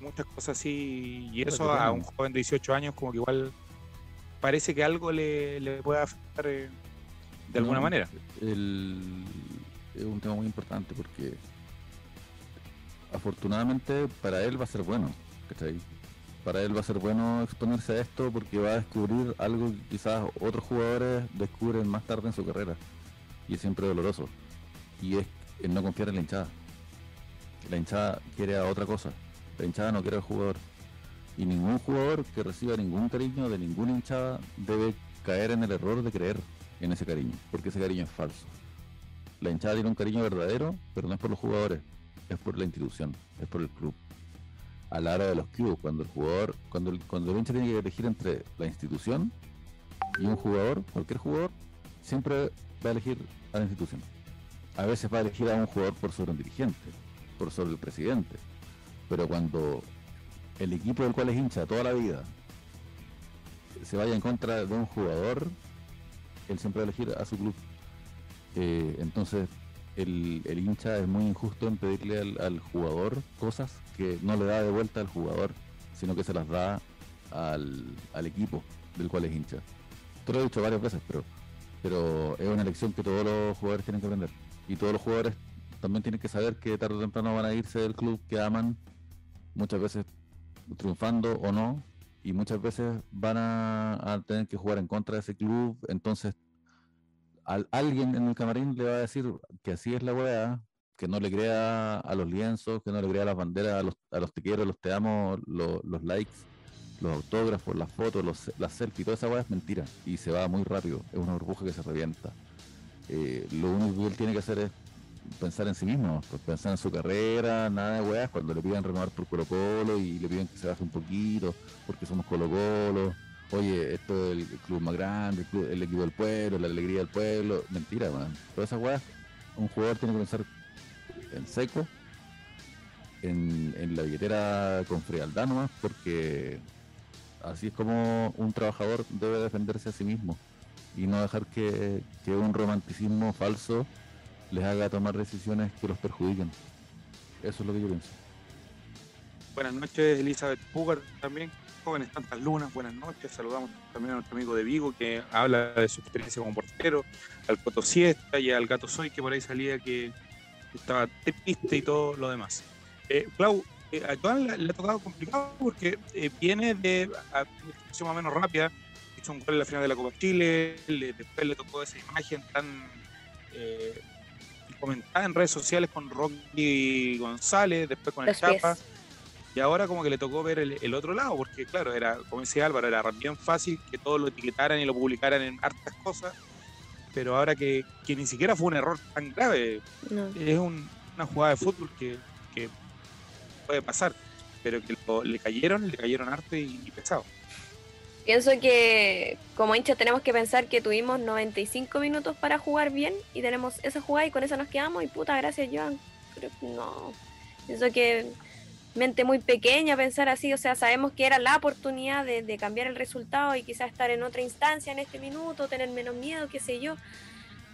muchas cosas así y eso a un joven de 18 años como que igual parece que algo le, le puede afectar eh, de alguna No, manera. el- es un tema muy importante porque afortunadamente para él va a ser bueno, ¿cachai? Para él va a ser bueno exponerse a esto porque va a descubrir algo que quizás otros jugadores descubren más tarde en su carrera. Y es siempre doloroso. Y es el no confiar en la hinchada. La hinchada quiere a otra cosa. La hinchada no quiere al jugador. Y ningún jugador que reciba ningún cariño de ninguna hinchada debe caer en el error de creer en ese cariño, porque ese cariño es falso. La hinchada tiene un cariño verdadero, pero no es por los jugadores, es por la institución, es por el club. A la hora de los cubos, cuando el jugador, cuando el, cuando el hincha tiene que elegir entre la institución y un jugador, cualquier jugador, siempre va a elegir a la institución. A veces va a elegir a un jugador por sobre un dirigente, por sobre el presidente. Pero cuando el equipo del cual es hincha toda la vida se vaya en contra de un jugador, él siempre va a elegir a su club. Eh, entonces, el, hincha es muy injusto en pedirle al, al jugador cosas que no le da de vuelta al jugador, sino que se las da al, al equipo del cual es hincha. Te lo he dicho varias veces, pero, pero es una lección que todos los jugadores tienen que aprender. Y todos los jugadores también tienen que saber que tarde o temprano van a irse del club que aman, muchas veces triunfando o no, y muchas veces van a, a tener que jugar en contra de ese club, entonces al, alguien en el camarín le va a decir que así es la weá, que no le crea a los lienzos, que no le crea a las banderas, a los, a los te los te amo, lo- los likes, los autógrafos, las fotos, los, las selfies, toda esa weá es mentira y se va muy rápido, es una burbuja que se revienta. Eh, lo único que él tiene que hacer es pensar en sí mismo, pues pensar en su carrera, nada de weas, cuando le pidan renovar por Colo Colo y le piden que se baje un poquito, porque somos Colo Colo, oye, esto es el club más grande, el, club- el equipo del pueblo, la alegría del pueblo, mentira, man. Todas esas weas, un jugador tiene que pensar en seco, en, la billetera con frialdad nomás, porque así es como un trabajador debe defenderse a sí mismo y no dejar que, que un romanticismo falso les haga tomar decisiones que los perjudiquen. Eso es lo que yo pienso. Buenas noches, Elizabeth Pugar también. Jóvenes tantas lunas, buenas noches. Saludamos también a nuestro amigo de Vigo que habla de su experiencia como portero, al Coto Siesta y al Gato Soy que por ahí salía que estaba triste y todo lo demás. Eh, Clau, eh, a Joan le, le ha tocado complicado porque eh, viene de a, una más o menos rápida. Hizo un gol en la final de la Copa Chile, le- después le tocó esa imagen tan eh, comentada en redes sociales con Rocky González, después con el pies. Chapa. Y ahora como que le tocó ver el, el otro lado, porque claro, era, como decía Álvaro, era bien fácil que todos lo etiquetaran y lo publicaran en hartas cosas, pero ahora que, que ni siquiera fue un error tan grave, No. es un- una jugada de fútbol que, que puede pasar, pero que lo- le cayeron, le cayeron harto y, y pesado. Pienso que como hinchas tenemos que pensar que tuvimos 95 minutos para jugar bien y tenemos esa jugada y con eso nos quedamos y puta, gracias Joan. Pero no, pienso que mente muy pequeña pensar así, o sea, sabemos que era la oportunidad de, cambiar el resultado y quizás estar en otra instancia en este minuto, tener menos miedo, qué sé yo.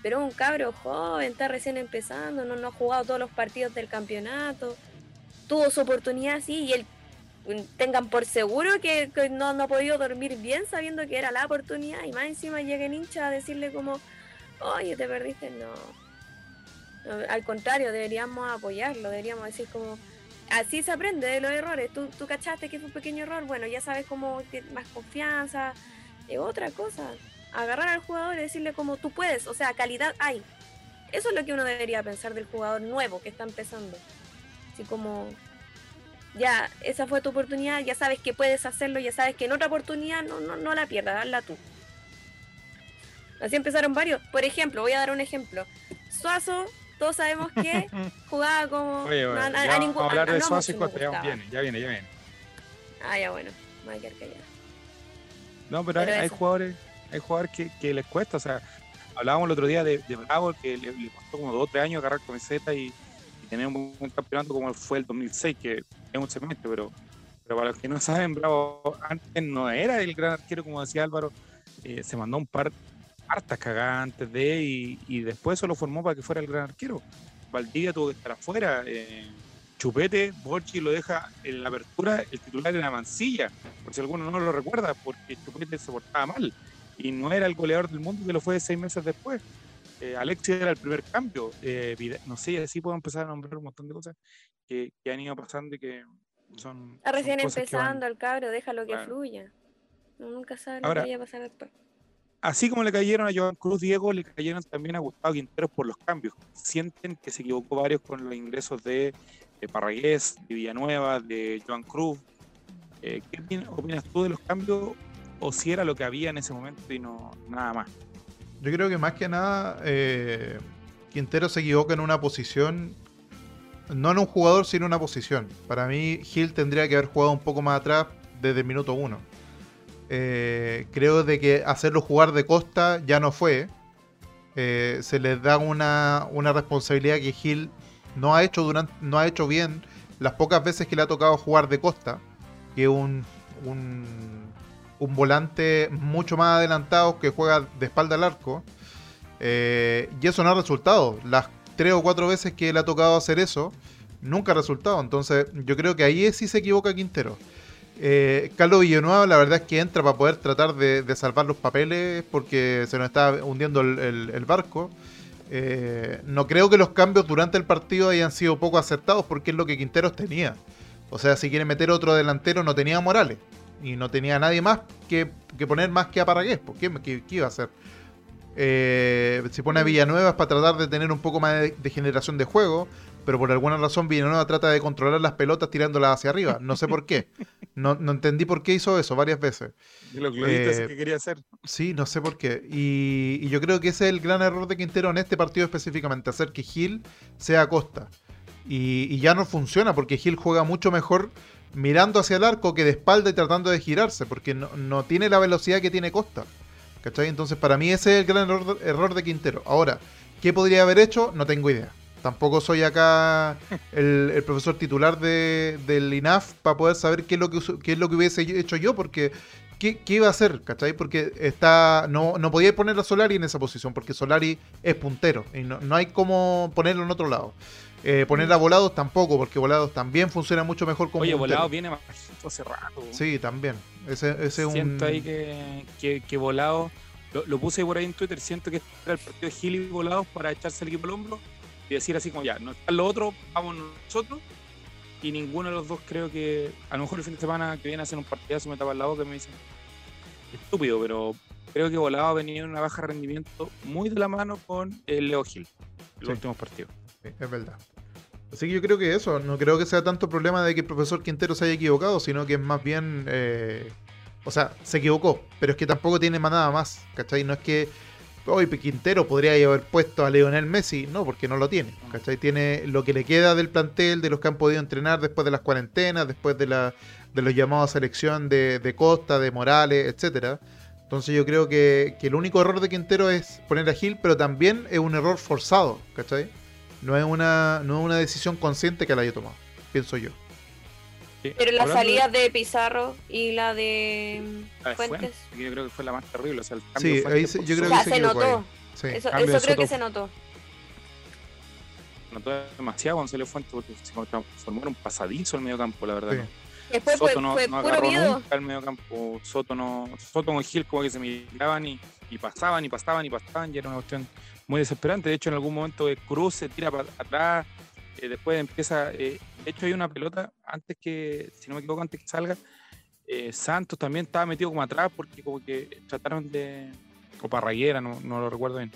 Pero un cabro joven, está recién empezando, no, no ha jugado todos los partidos del campeonato, tuvo su oportunidad, sí, y él tengan por seguro que, no, no ha podido dormir bien sabiendo que era la oportunidad y más encima lleguen hincha a decirle como, oye, te perdiste. No, Al contrario, deberíamos apoyarlo, deberíamos decir como, así se aprende de los errores, tú, tú cachaste que fue un pequeño error, bueno, ya sabes cómo tienes más confianza, es otra cosa, agarrar al jugador y decirle como, tú puedes, o sea, calidad hay. Eso es lo que uno debería pensar del jugador nuevo que está empezando. Así como, ya, esa fue tu oportunidad, ya sabes que puedes hacerlo, ya sabes que en otra oportunidad no, no, no la pierdas, hazla tú. Así empezaron varios. Por ejemplo, voy a dar un ejemplo. Suazo, todos sabemos que [LAUGHS] jugaba como... Oye, no, bueno, a- a ya ningún- vamos a hablar de no mucho me Costa, ya viene, ya viene, ya viene. Ah, ya bueno, me voy a quedar callada. No, pero, hay, Pero hay jugadores, hay jugadores que, que les cuesta, o sea, hablábamos el otro día de, de Bravo, que le, le costó como dos o tres años agarrar camiseta y, y tener un buen campeonato como fue el 2006, que es un semestre, pero, pero para los que no saben, Bravo antes no era el gran arquero, como decía Álvaro, eh, se mandó un par hartas cagadas antes de y, y después eso lo formó para que fuera el gran arquero. Valdivia tuvo que estar afuera. eh, Chupete, Borchi lo deja en la apertura, el titular era Mancilla, por si alguno no lo recuerda, porque Chupete se portaba mal y no era el goleador del mundo que lo fue seis meses después. Eh, Alexis era el primer cambio, eh, no sé, así puedo empezar a nombrar un montón de cosas que, que han ido pasando y que son. Son recién cosas que van- empezando el cabro, déjalo que Claro. fluya. Uno Nunca sabe lo que vaya a pasar después. Así como le cayeron a Joan Cruz Diego, le cayeron también a Gustavo Quinteros por los cambios. Sienten que se equivocó varios con los ingresos de, de Parragués, de Villanueva, de Joan Cruz. Eh, ¿Qué opin- opinas tú de los cambios? ¿O si era lo que había en ese momento y no nada más? Yo creo que más que nada, eh, Quintero se equivoca en una posición, no en un jugador, sino en una posición. Para mí, Gil tendría que haber jugado un poco más atrás desde el minuto uno. Eh, creo de que hacerlo jugar de costa ya no fue. Eh, se les da una, una responsabilidad que Gil no ha hecho durante, no ha hecho bien las pocas veces que le ha tocado jugar de costa, que un, un, un volante mucho más adelantado que juega de espalda al arco. Eh, y eso no ha resultado. Las tres o cuatro veces que le ha tocado hacer eso, nunca ha resultado. Entonces, yo creo que ahí sí se equivoca Quintero. Eh, Carlos Villanueva, la verdad es que entra para poder tratar de, salvar los papeles porque se nos está hundiendo el, barco. Eh, no creo que los cambios durante el partido hayan sido poco acertados porque es lo que Quinteros tenía. O sea, si quiere meter otro delantero, no tenía Morales. Y no tenía nadie más que, poner más que a Paragués. ¿Por qué, qué- qué iba a hacer? Eh, si pone a Villanueva es para tratar de tener un poco más de, de generación de juego, pero por alguna razón Villanueva trata de controlar las pelotas tirándolas hacia arriba. No sé por qué. No, no entendí por qué hizo eso varias veces. De gloritas Eh, que quería hacer. Sí, no sé por qué. Y, y yo creo que ese es el gran error de Quintero en este partido específicamente, hacer que Gil sea Costa. Y, y ya no funciona porque Gil juega mucho mejor mirando hacia el arco que de espalda y tratando de girarse, porque no, no tiene la velocidad que tiene Costa. ¿Cachai? Entonces para mí ese es el gran error, error de Quintero. Ahora, ¿qué podría haber hecho? No tengo idea. Tampoco soy acá el, el profesor titular de, del INAF para poder saber qué es lo que, qué es lo que hubiese hecho yo, porque ¿qué, qué iba a hacer? ¿Cachai? Porque está no, no podía poner a Solari en esa posición, porque Solari es puntero y no, no hay como ponerlo en otro lado. Eh, poner a Volados tampoco, porque Volados también funciona mucho mejor como Oye, puntero. Volado viene bajito hace rato. Sí, también. Ese, ese es un... Siento ahí que, que, que Volado, lo, lo puse por ahí en Twitter, siento que era el partido de Gil y Volados para echarse el equipo al hombro y decir así como ya, no están los otros, vamos nosotros. Y ninguno de los dos creo que, a lo mejor el fin de semana que viene a hacer un partidazo me tapan la boca y me dicen, estúpido, pero creo que Volado ha venido en una baja rendimiento muy de la mano con el Leo Gil, en los Sí. últimos partidos. Sí, es verdad. Así que yo creo que eso, no creo que sea tanto problema de que el profesor Quintero se haya equivocado, sino que es más bien, eh, o sea, se equivocó, pero es que tampoco tiene más nada más, ¿cachai? No es que hoy Quintero podría haber puesto a Leonel Messi, no, porque no lo tiene, ¿cachai? Tiene lo que le queda del plantel, de los que han podido entrenar después de las cuarentenas, después de, la, de los llamados a selección de, de Costa, de Morales, etcétera. Entonces yo creo que, que el único error de Quintero es poner a Gil, pero también es un error forzado, ¿cachai? No es una, no es una decisión consciente que la haya tomado, pienso yo. Pero las salidas de Pizarro y la de Fuentes. Yo creo que fue la más terrible. O sea, el cambio Sí, ahí se- por yo creo O que Soto sea, se notó. Sí. Eso, creo que se notó. notó demasiado Gonzalo Fuentes porque se transformó en un pasadizo el medio campo, la verdad. Sí. ¿no? Después Soto fue, no, fue no puro agarró miedo. nunca el medio campo. Soto no, Soto con Gil como que se miraban y, y pasaban y pasaban y pasaban y era una cuestión muy desesperante. De hecho, en algún momento eh, Cruz se tira para atrás, eh, después empieza. eh, de hecho, hay una pelota antes que, si no me equivoco, antes que salga. eh, Santos también estaba metido como atrás porque como que trataron de. O Parraguera, no, no lo recuerdo bien.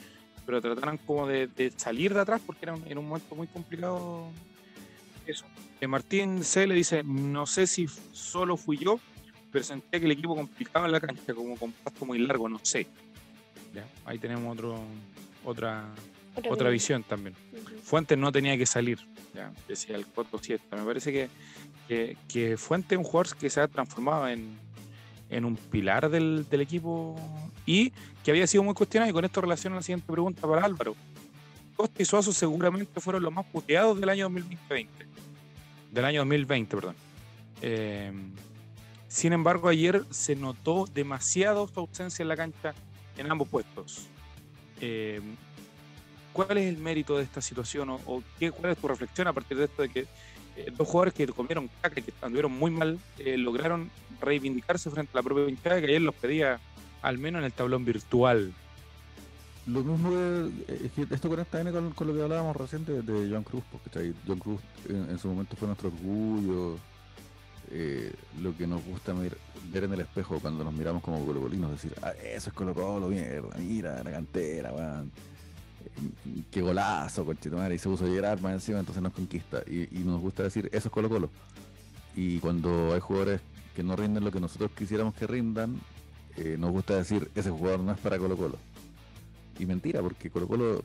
Pero trataron como de, salir de atrás porque era un, un momento muy complicado. Eso. Martín C le dice, no sé si solo fui yo, pero sentía que el equipo complicaba en la cancha, como con pasto muy largo, no sé. Ahí tenemos otro, otra, otra visión también. Fuentes no tenía que salir, ya, decía el Coto Siesta. Me parece que, que, que Fuentes es un jugador que se ha transformado en, en un pilar del, del equipo y que había sido muy cuestionado. Y con esto relaciona la siguiente pregunta para Álvaro. Costa y Suazo seguramente fueron los más puteados del año 2020. Del año 2020, perdón. Eh, sin embargo, ayer se notó demasiado su ausencia en la cancha en ambos puestos. Eh, ¿Cuál es el mérito de esta situación o, qué, cuál es tu reflexión a partir de esto de que eh, dos jugadores que comieron caca y que anduvieron muy mal eh, lograron reivindicarse frente a la propia hinchada que ayer los pedía al menos en el tablón virtual? Lo mismo es que esto conecta también con, con lo que hablábamos reciente de John Cruz, porque. John Cruz en su momento fue nuestro orgullo, eh, lo que nos gusta ver en el espejo cuando nos miramos como colocolinos, decir, ah, eso es Colo Colo, mierda, mira, la cantera, weón. Eh, Qué golazo, conchetumare, y se puso a llorar más encima, entonces nos conquista. Y, nos gusta decir, eso es Colo Colo. Y cuando hay jugadores que no rinden lo que nosotros quisiéramos que rindan, eh, nos gusta decir, ese jugador no es para Colo Colo. Y mentira, porque Colo Colo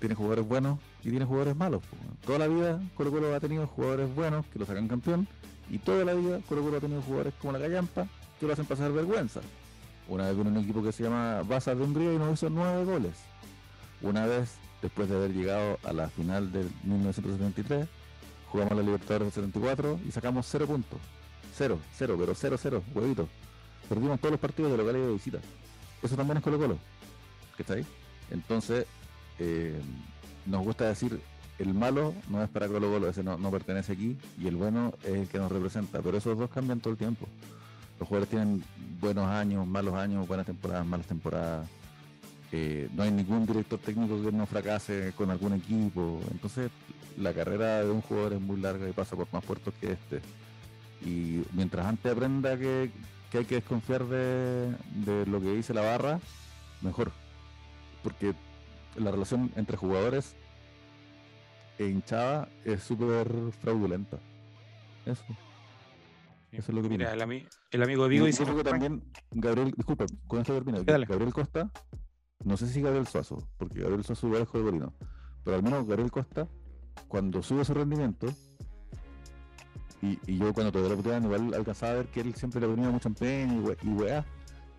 tiene jugadores buenos y tiene jugadores malos. Toda la vida Colo Colo ha tenido jugadores buenos que lo sacan campeón y toda la vida Colo Colo ha tenido jugadores como la Callampa que lo hacen pasar vergüenza. Una vez con un equipo que se llama Baza de Hungría y nos hizo nueve goles. Una vez, después de haber llegado a la final del 1973, jugamos la Libertadores del 74 y sacamos cero puntos. Cero, cero, pero cero, cero, huevito. Perdimos todos los partidos de local y de visita. Eso también es Colo Colo. ¿Qué está ahí? Entonces, eh, nos gusta decir, el malo no es para Colo Colo, ese no, no pertenece aquí, y el bueno es el que nos representa, pero esos dos cambian todo el tiempo. Los jugadores tienen buenos años, malos años, buenas temporadas, malas temporadas. Eh, no hay ningún director técnico que no fracase con algún equipo. Entonces, la carrera de un jugador es muy larga y pasa por más puertos que este. Y mientras antes aprenda que, que hay que desconfiar de, de lo que dice la barra, mejor. Porque la relación entre jugadores e hinchada es súper fraudulenta. Eso. Eso es lo que Mira, el, ami- el amigo de Vigo dice que también, Gabriel, disculpa, con esto termino. Dale. Gabriel Costa, no sé si Gabriel Suazo, porque Gabriel Suazo igual es colorino, pero al menos Gabriel Costa, cuando sube su rendimiento, y, y yo cuando todavía lo puteaban, igual alcanzaba a ver que él siempre le ponía mucho empeño y, we- y weá.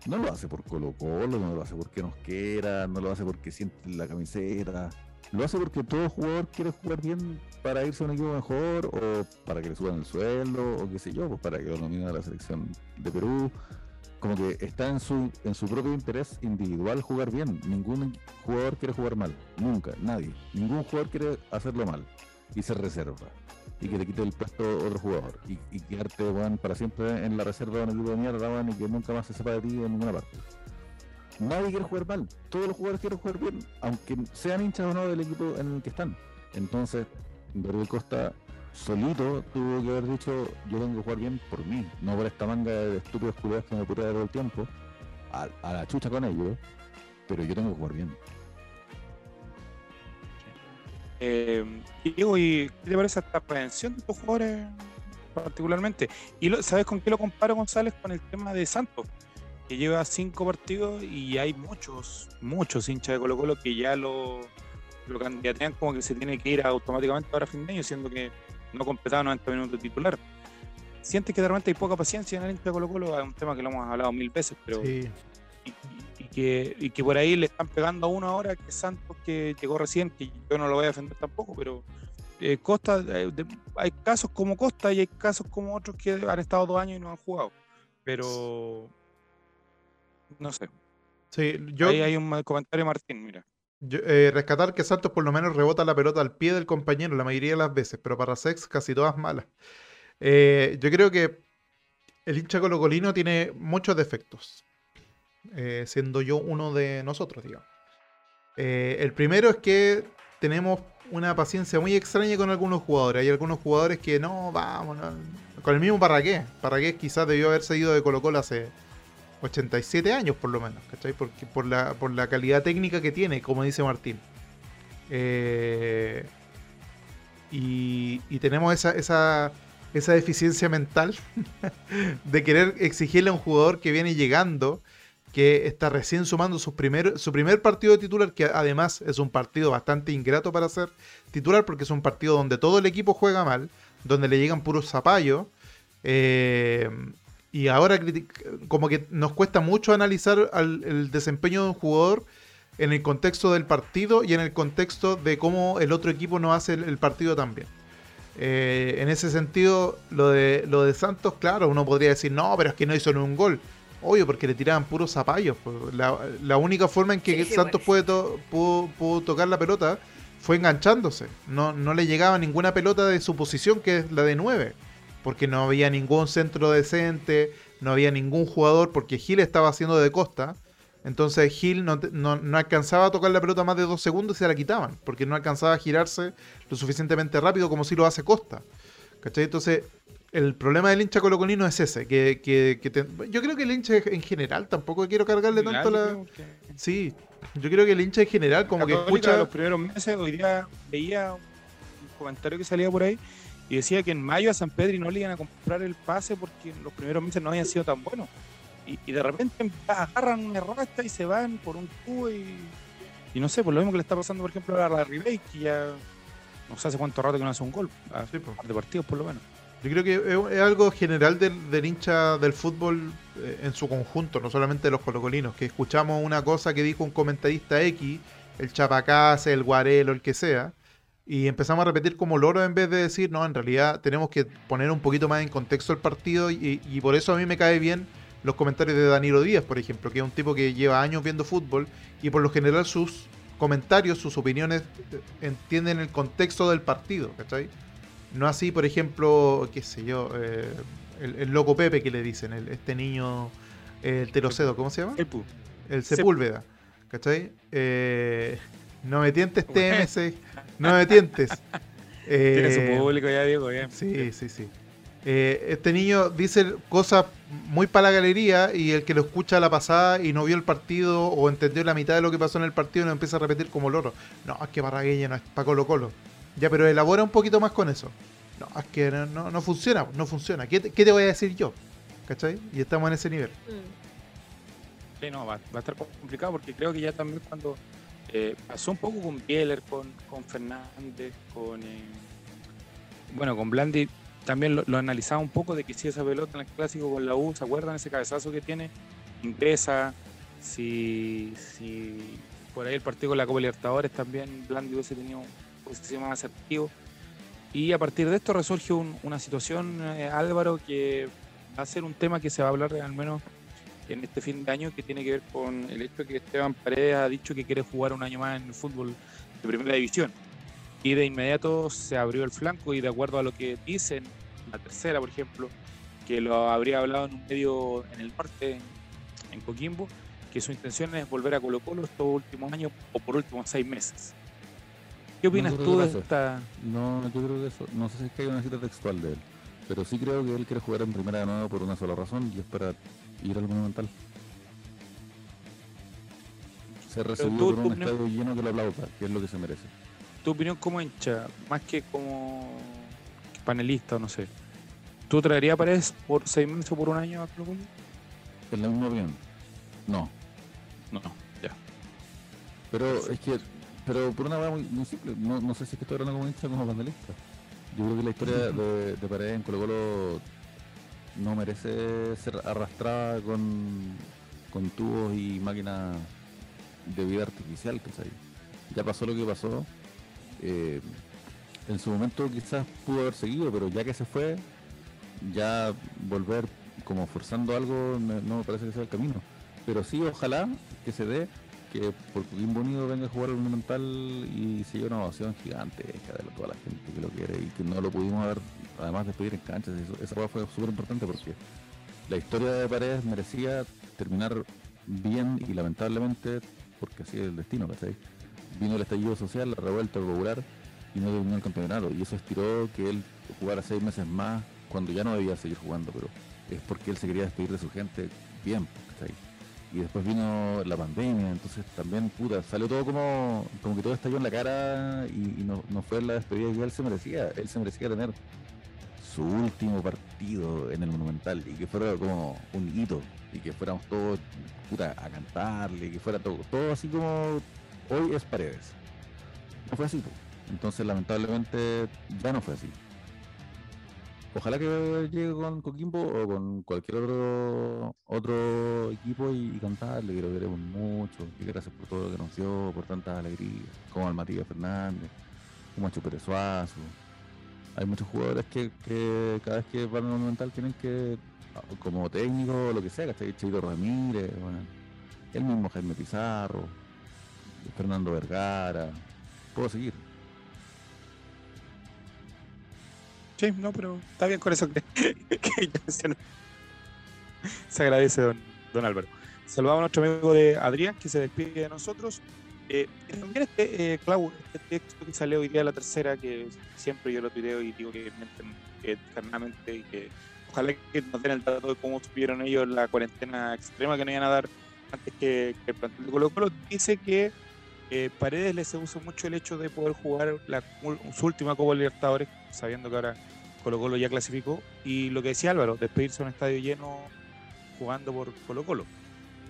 No lo hace por Colo Colo, no lo hace porque nos quiera, no lo hace porque siente la camiseta. Lo hace porque todo jugador quiere jugar bien para irse a un equipo mejor o para que le suban el sueldo o qué sé yo, pues para que lo nominen a la selección de Perú. Como que está en su, en su propio interés individual jugar bien. Ningún jugador quiere jugar mal. Nunca, nadie. Ningún jugador quiere hacerlo mal y se reserva. Y que te quite el puesto otro jugador. Y, quedarte para siempre en la reserva de un equipo de mierda y que nunca más se sepa de ti en ninguna parte. Nadie quiere jugar mal. Todos los jugadores quieren jugar bien, aunque sean hinchas o no del equipo en el que están. Entonces, Gabriel Costa solito tuvo que haber dicho yo tengo que jugar bien por mí, no por esta manga de estúpidos culiados que me putea todo el tiempo, a, a la chucha con ellos, pero yo tengo que jugar bien. Eh, Diego, ¿y qué te parece esta prevención de estos jugadores particularmente? ¿Y lo- sabes con qué lo comparo, González? Con el tema de Santos. Que lleva cinco partidos y hay muchos, muchos hinchas de Colo Colo que ya lo, lo candidatean como que se tiene que ir automáticamente ahora a fin de año, siendo que no completaba 90 minutos de titular. Sientes que de repente hay poca paciencia en el hincha de Colo Colo, es un tema que lo hemos hablado mil veces, pero Sí. y, y que, y que por ahí le están pegando a uno ahora que es Santos que llegó recién, que yo no lo voy a defender tampoco, pero eh, Costa, eh, de- hay casos como Costa y hay casos como otros que han estado dos años y no han jugado. Pero no sé. Sí, yo, ahí hay un comentario Martín, mira. yo- eh, rescatar que Santos por lo menos rebota la pelota al pie del compañero la mayoría de las veces, pero para Sex casi todas malas. Eh, yo creo que el hincha colocolino tiene muchos defectos, eh, siendo yo uno de nosotros, digamos. El primero es que tenemos una paciencia muy extraña con algunos jugadores. Hay algunos jugadores que no, vamos, no. con el mismo Parraqués. Parraqués quizás debió haber seguido de Colo Colo hace 87 años por lo menos, ¿cachai? Porque, por, la, por la calidad técnica que tiene, como dice Martín. Eh, y, tenemos esa, esa, esa deficiencia mental [LAUGHS] de querer exigirle a un jugador que viene llegando, que está recién sumando primer, su primer partido de titular, que además es un partido bastante ingrato para ser titular, porque es un partido donde todo el equipo juega mal, donde le llegan puros zapallos. eh, y ahora como que nos cuesta mucho analizar al- el desempeño de un jugador en el contexto del partido y en el contexto de cómo el otro equipo no hace el, el partido también. Eh, en ese sentido, lo de, lo de Santos, claro, uno podría decir, no, pero es que no hizo ni un gol. Obvio, porque le tiraban puros zapallos. pues. La, la única forma en que Sí, Santos puede to- pudo, pudo tocar la pelota fue enganchándose. No, no le llegaba ninguna pelota de su posición, que es la de 9. Porque no había ningún centro decente, no había ningún jugador, porque Gil estaba haciendo de costa. Entonces Gil no, no- no alcanzaba a tocar la pelota más de dos segundos y se la quitaban, porque no alcanzaba a girarse lo suficientemente rápido como si lo hace Costa. ¿Cachai? Entonces, el problema del hincha colocolino es ese, que, que- que te- yo creo que el hincha en general, tampoco quiero cargarle tanto la... que- Sí, yo creo que el hincha en general como que Católica, escucha... los primeros meses, hoy día veía un comentario que salía por ahí y decía que en mayo a San Pedro no le iban a comprar el pase porque los primeros meses no habían sido tan buenos. Y, y de repente agarran una racha y se van por un tubo y, y no sé, por lo mismo que le está pasando, por ejemplo, a la Ribey, que ya no sé hace cuánto rato que no hace un gol, a Sí, po. de partidos por lo menos. Yo creo que es, es algo general del, del hincha del fútbol eh, en su conjunto, no solamente de los colocolinos, que escuchamos una cosa que dijo un comentarista X, el Chapacase, el Guarelo, el que sea, y empezamos a repetir como loro en vez de decir, no, en realidad tenemos que poner un poquito más en contexto el partido y, y por eso a mí me cae bien los comentarios de Danilo Díaz, por ejemplo, que es un tipo que lleva años viendo fútbol y por lo general sus comentarios, sus opiniones eh, entienden el contexto del partido, ¿cachai? No así, por ejemplo, qué sé yo, eh, el, el loco Pepe que le dicen, el- este niño, el Terocedo, ¿cómo se llama? El. El Sep- Sepúlveda, ¿cachai? Eh, no me tientes. TMC, no me tientes. [LAUGHS] Tiene su Eh, público ya, Diego, bien. Sí, sí, sí. Eh, este niño dice cosas muy para la galería y el que lo escucha a la pasada y no vio el partido o entendió la mitad de lo que pasó en el partido lo empieza a repetir como loro. No, es que Parragueña no es para Colo Colo. Ya, pero elabora un poquito más con eso. No, es que no, no- no funciona, no funciona. ¿Qué te, qué te voy a decir yo? ¿Cachai? Y estamos en ese nivel. Mm. Sí, no, va, va a estar complicado porque creo que ya también cuando eh, pasó un poco con Bieler, con, Fernández, con eh, bueno, con Blandi, también lo, analizaba un poco de que si esa pelota en el clásico con la U, ¿se acuerdan ese cabezazo que tiene? Ingresa, si, si por ahí el partido con la Copa Libertadores también Blandi hubiese tenido un hubiese más asertivo. Y a partir de esto resurge un- una situación, eh, Álvaro, que va a ser un tema que se va a hablar al menos en este fin de año que tiene que ver con el hecho de que Esteban Paredes ha dicho que quiere jugar un año más en el fútbol de primera división. Y de inmediato se abrió el flanco y de acuerdo a lo que dicen, la tercera por ejemplo, que lo habría hablado en un medio en el norte, en, Coquimbo, que su intención es volver a Colo Colo estos últimos años o por últimos seis meses. ¿Qué opinas No tú de esta... No, yo creo que eso. No sé si es que hay una cita textual de él. Pero sí creo que él quiere jugar en primera de nuevo por una sola razón y es para ir al Monumental. Ser recibido tú- por un tú- estadio lleno que lo aplauda, que es lo que se merece. tu opinión como hincha, más que como panelista o no sé? ¿Tú traerías a Paredes por seis meses o por un año a Colo? Es la misma opinión. No, No, ya. pero es que, pero por una manera muy, muy simple, no, no sé si es que estoy hablando como hincha o como vandalista. Yo creo que la historia de, de Paredes en Colo Colo no merece ser arrastrada con, con tubos y máquinas de vida artificial, ¿cachai? Ya pasó lo que pasó. eh, en su momento quizás pudo haber seguido, pero ya que se fue, ya volver como forzando algo no me parece que sea el camino. Pero sí, ojalá que se dé que por Coquimbo Unido venga a jugar al Monumental y se lleve una ovación gigantesca de toda la gente que lo quiere y que no lo pudimos ver, además despedir en canchas. Eso- esa hueá fue súper importante porque la historia de Paredes merecía terminar bien y lamentablemente, porque así es el destino, ¿cachai? Vino el estallido social, la revuelta popular y no terminó el campeonato. Y eso estiró que él jugara seis meses más cuando ya no debía seguir jugando, pero es porque él se quería despedir de su gente bien, ¿cachai? Y después vino la pandemia, entonces también, puta, salió todo como, como que todo estalló en la cara y, y no, no fue la despedida que él se merecía. Él se merecía tener su último partido en el Monumental y que fuera como un hito y que fuéramos todos puta, a cantarle, que fuera todo, todo así como hoy es Paredes. No fue así. Entonces lamentablemente ya no fue así. Ojalá que llegue con Coquimbo o con cualquier otro equipo y, y cantarle, que lo queremos mucho, gracias por todo lo que nos dio, por tantas alegrías, como al Matías Fernández, como a Chupere Suazo. Hay muchos jugadores que, que cada vez que van al Monumental tienen que, como técnico o lo que sea, ¿cachai? Cheito Ramírez, el mismo Jaime Pizarro, Fernando Vergara, puedo seguir. Sí, no, pero está bien con eso que, [LAUGHS] que. Se agradece, don, don Álvaro. Saludamos a nuestro amigo de Adrián, que se despide de nosotros. Eh, también este, eh, Clau, este texto que salió hoy día la tercera, que siempre yo lo tuiteo y digo que mienten eternamente y que ojalá que nos den el dato de cómo supieron ellos la cuarentena extrema que nos iban a dar antes que, que el plantel de Colo Colo. Dice que eh, Paredes le seduce mucho el hecho de poder jugar la, su última Copa Libertadores, sabiendo que ahora Colo Colo ya clasificó. Y lo que decía Álvaro, despedirse en un estadio lleno jugando por Colo Colo.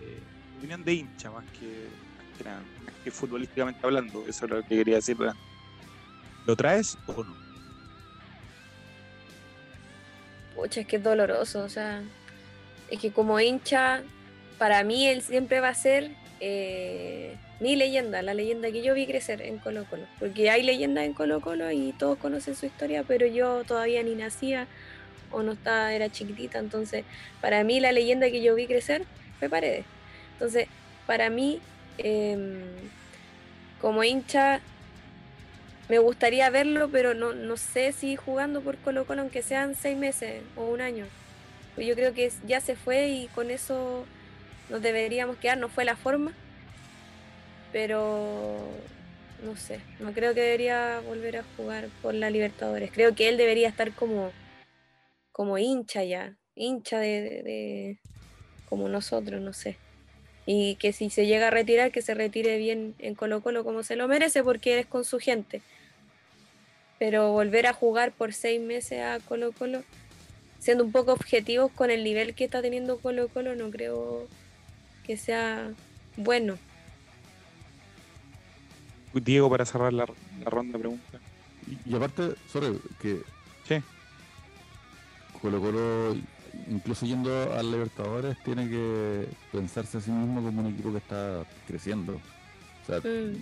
Eh, opinión de hincha más que, más que más que futbolísticamente hablando, eso es lo que quería decir. ¿verdad? ¿Lo traes o no? Pucha, es que es doloroso, o sea, es que como hincha, para mí él siempre va a ser eh, mi leyenda, la leyenda que yo vi crecer en Colo Colo, porque hay leyendas en Colo Colo y todos conocen su historia, pero yo todavía ni nacía o no estaba, era chiquitita, entonces para mí la leyenda que yo vi crecer fue Paredes. Entonces, para mí, em, como hincha, me gustaría verlo, pero no, no sé si jugando por Colo Colo, aunque sean seis meses o un año. Yo creo que ya se fue y con eso nos deberíamos quedar, no fue la forma, pero no sé, no creo que debería volver a jugar por la Libertadores. Creo que él debería estar como, como hincha ya, hincha de, de- como nosotros, no sé. Y que si se llega a retirar, que se retire bien en Colo Colo como se lo merece, porque eres con su gente. Pero volver a jugar por seis meses a Colo Colo, siendo un poco objetivos con el nivel que está teniendo Colo Colo, no creo que sea bueno. Diego, para cerrar la, la ronda de preguntas. Y, y aparte, sorry, que Sí. Colo Colo, incluso yendo al Libertadores, tiene que pensarse a sí mismo como un equipo que está creciendo. O sea, Mm,